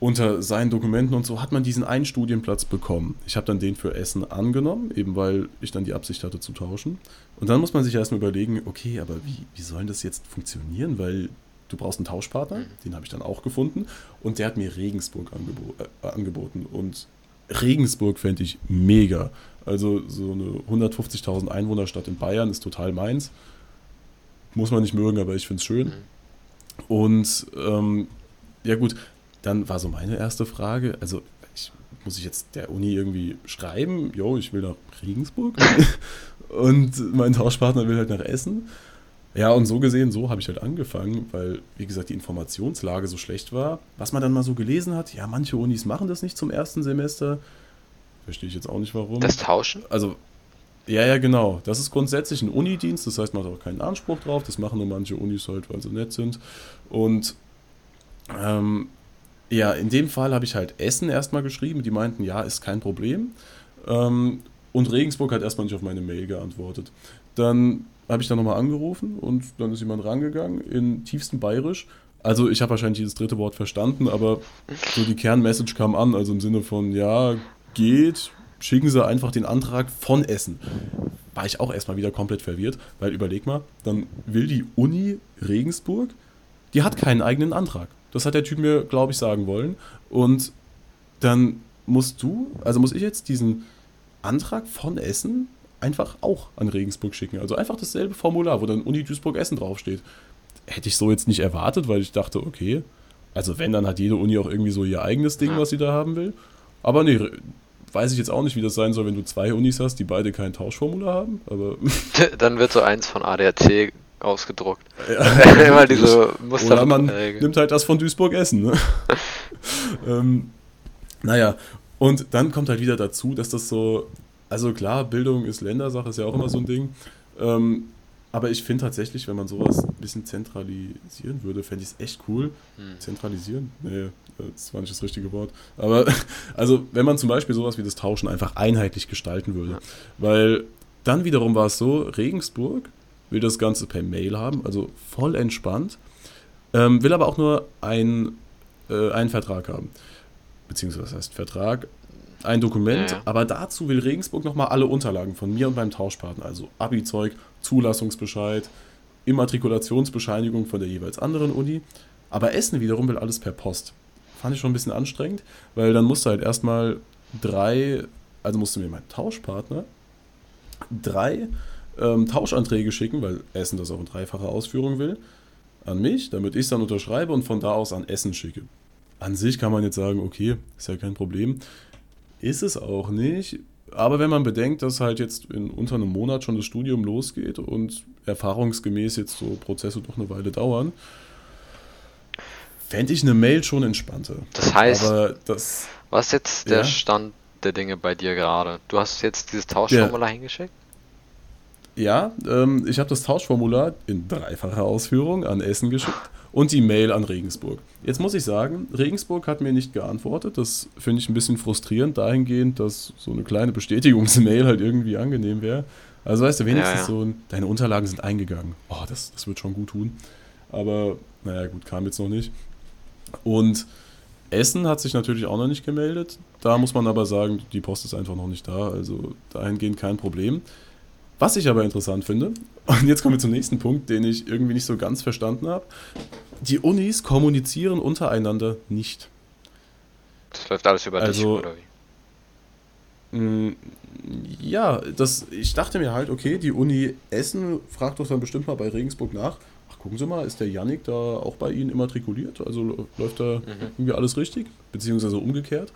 unter seinen Dokumenten und so hat man diesen einen Studienplatz bekommen. Ich habe dann den für Essen angenommen, eben weil ich dann die Absicht hatte zu tauschen. Und dann muss man sich erstmal überlegen, okay, aber wie, wie soll das jetzt funktionieren? Weil du brauchst einen Tauschpartner, mhm. den habe ich dann auch gefunden. Und der hat mir Regensburg angebo äh, angeboten. Und Regensburg fände ich mega. Also so eine 150.000 Einwohnerstadt in Bayern ist total meins. Muss man nicht mögen, aber ich finde es schön. Mhm. Und ähm, ja gut, dann war so meine erste Frage. Also ich, muss ich jetzt der Uni irgendwie schreiben, jo, ich will nach Regensburg und mein Tauschpartner will halt nach Essen. Ja, und so gesehen, so habe ich halt angefangen, weil, wie gesagt, die Informationslage so schlecht war. Was man dann mal so gelesen hat, ja, manche Unis machen das nicht zum ersten Semester. Verstehe ich jetzt auch nicht warum. Das Tauschen? Also, ja, ja, genau. Das ist grundsätzlich ein Unidienst, das heißt, man hat auch keinen Anspruch drauf. Das machen nur manche Unis halt, weil sie nett sind. Und ähm, ja, in dem Fall habe ich halt Essen erstmal geschrieben. Die meinten, ja, ist kein Problem. Ähm, und Regensburg hat erstmal nicht auf meine Mail geantwortet. Dann habe ich dann nochmal angerufen und dann ist jemand rangegangen in tiefstem Bayerisch Also ich habe wahrscheinlich jedes dritte Wort verstanden, aber so die Kernmessage kam an, also im Sinne von, ja, geht, schicken Sie einfach den Antrag von Essen. War ich auch erstmal wieder komplett verwirrt, weil überleg mal, dann will die Uni Regensburg, die hat keinen eigenen Antrag. Das hat der Typ mir, glaube ich, sagen wollen. Und dann musst du, also muss ich jetzt diesen Antrag von Essen einfach auch an Regensburg schicken. Also einfach dasselbe Formular, wo dann Uni Duisburg Essen draufsteht. Hätte ich so jetzt nicht erwartet, weil ich dachte, okay, also wenn, dann hat jede Uni auch irgendwie so ihr eigenes Ding, was sie da haben will. Aber nee, weiß ich jetzt auch nicht, wie das sein soll, wenn du zwei Unis hast, die beide kein Tauschformular haben. Aber Dann wird so eins von ADAC ausgedruckt. ja, Immer diese Muster. Oder man nimmt halt das von Duisburg Essen. Ne? ähm, naja, und dann kommt halt wieder dazu, dass das so, also klar, Bildung ist Ländersache, ist ja auch immer so ein Ding. Ähm, aber ich finde tatsächlich, wenn man sowas ein bisschen zentralisieren würde, fände ich es echt cool. Hm. Zentralisieren? Nee, das war nicht das richtige Wort. Aber, also, wenn man zum Beispiel sowas wie das Tauschen einfach einheitlich gestalten würde. Ja. Weil dann wiederum war es so, Regensburg will das Ganze per Mail haben, also voll entspannt, ähm, will aber auch nur ein, äh, einen Vertrag haben. Beziehungsweise was heißt Vertrag, ein Dokument, Ja, aber dazu will Regensburg nochmal alle Unterlagen von mir und meinem Tauschpartner, also Abi-Zeug, Zulassungsbescheid, Immatrikulationsbescheinigung von der jeweils anderen Uni. Aber Essen wiederum will alles per Post. Fand ich schon ein bisschen anstrengend, weil dann musste halt erstmal drei, also musste mir mein Tauschpartner drei ähm, Tauschanträge schicken, weil Essen das auch in dreifacher Ausführung will, an mich, damit ich es dann unterschreibe und von da aus an Essen schicke. An sich kann man jetzt sagen, okay, ist ja kein Problem. Ist es auch nicht. Aber wenn man bedenkt, dass halt jetzt in unter einem Monat schon das Studium losgeht und erfahrungsgemäß jetzt so Prozesse doch eine Weile dauern, fände ich eine Mail schon entspannter. Das heißt, Aber das, was ist jetzt der Ja. Stand der Dinge bei dir gerade? Du hast jetzt dieses Tauschformular hingeschickt? Ja, ähm, ich habe das Tauschformular in dreifacher Ausführung an Essen geschickt und die Mail an Regensburg. Jetzt muss ich sagen, Regensburg hat mir nicht geantwortet. Das finde ich ein bisschen frustrierend dahingehend, dass so eine kleine Bestätigungsmail halt irgendwie angenehm wäre. Also weißt du, wenigstens Ja, ja. so ein, deine Unterlagen sind eingegangen. Oh, das, das wird schon gut tun. Aber naja, gut, kam jetzt noch nicht. Und Essen hat sich natürlich auch noch nicht gemeldet. Da muss man aber sagen, die Post ist einfach noch nicht da. Also dahingehend kein Problem. Was ich aber interessant finde, und jetzt kommen wir zum nächsten Punkt, den ich irgendwie nicht so ganz verstanden habe. Die Unis kommunizieren untereinander nicht. Das läuft alles über dich, Also- oder wie? Mm, Ja, das, ich dachte mir halt, okay, die Uni Essen fragt doch dann bestimmt mal bei Regensburg nach. Ach, gucken Sie mal, ist der Yannick da auch bei Ihnen immatrikuliert? Also läuft da irgendwie alles richtig? Beziehungsweise umgekehrt?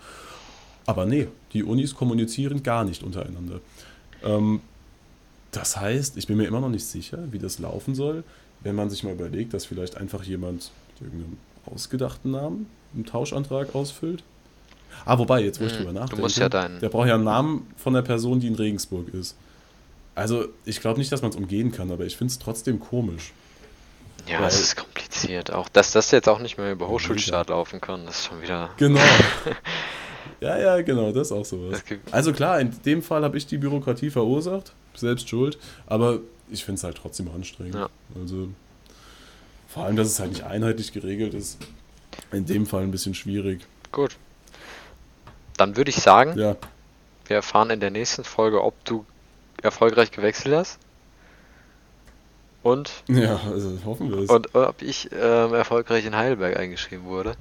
Aber nee, die Unis kommunizieren gar nicht untereinander. Ähm, das heißt, ich bin mir immer noch nicht sicher, wie das laufen soll, wenn man sich mal überlegt, dass vielleicht einfach jemand mit irgendeinem ausgedachten Namen einen Tauschantrag ausfüllt. Ah, wobei, jetzt wo ich Hm, drüber du nachdenke, musst ja deinen- der braucht ja einen Namen von der Person, die in Regensburg ist. Also, ich glaube nicht, dass man es umgehen kann, aber ich finde es trotzdem komisch. Ja, es ist kompliziert. Auch dass das jetzt auch nicht mehr über Hochschulstaat laufen kann, das ist schon wieder. Genau. ja, ja, genau, das ist auch sowas. Also klar, in dem Fall habe ich die Bürokratie verursacht, selbst schuld, aber ich finde es halt trotzdem anstrengend. Ja. Also vor allem, dass es halt nicht einheitlich geregelt ist, in dem Fall ein bisschen schwierig. Gut. Dann würde ich sagen, Ja, wir erfahren in der nächsten Folge, ob du erfolgreich gewechselt hast. Und, ja, also hoffen wir es. und ob ich ähm, erfolgreich in Heidelberg eingeschrieben wurde.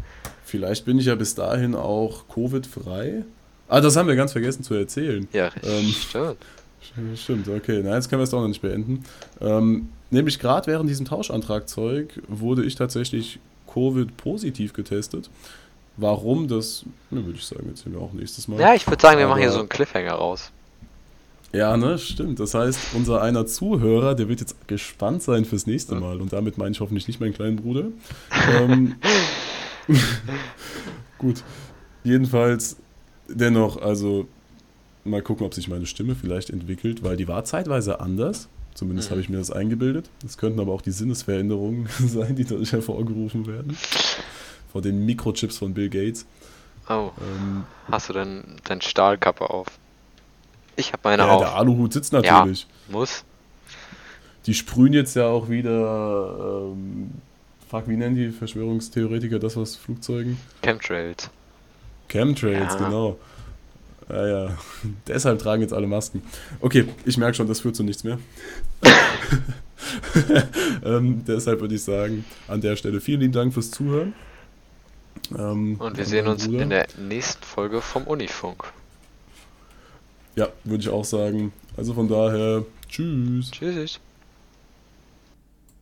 Vielleicht bin ich ja bis dahin auch Covid-frei. Ah, das haben wir ganz vergessen zu erzählen. Ja, Ähm, stimmt. Stimmt, okay. Nein, jetzt können wir es doch noch nicht beenden. Ähm, nämlich gerade während diesem Tauschantragzeug wurde ich tatsächlich Covid-positiv getestet. Warum, das ne, würde ich sagen, erzählen wir auch nächstes Mal. Ja, ich würde sagen, wir machen hier Aber- so einen Cliffhanger raus. Ja, ne, stimmt. Das heißt, unser einer Zuhörer, der wird jetzt gespannt sein fürs nächste Mal. Und damit meine ich hoffentlich nicht meinen kleinen Bruder. Ähm, gut. Jedenfalls, dennoch, also mal gucken, ob sich meine Stimme vielleicht entwickelt, weil die war zeitweise anders. Zumindest Mhm. habe ich mir das eingebildet. Es könnten aber auch die Sinnesveränderungen sein, die dadurch hervorgerufen werden. Vor den Mikrochips von Bill Gates. Oh, Ähm, hast du denn dein Stahlkappe auf? Ich habe meine ja, auf. der Aluhut sitzt natürlich. Muss. Die sprühen jetzt ja auch wieder ähm, fuck, wie nennen die Verschwörungstheoretiker das aus Flugzeugen? Chemtrails. Chemtrails, Ja. genau. Ja, ja. Deshalb tragen jetzt alle Masken. Okay, ich merke schon, das führt zu nichts mehr. ähm, deshalb würde ich sagen, an der Stelle vielen lieben Dank fürs Zuhören. Ähm, Und wir sehen uns Bruder. in der nächsten Folge vom Unifunk. Ja, würde ich auch sagen. Also von daher, tschüss. Tschüss.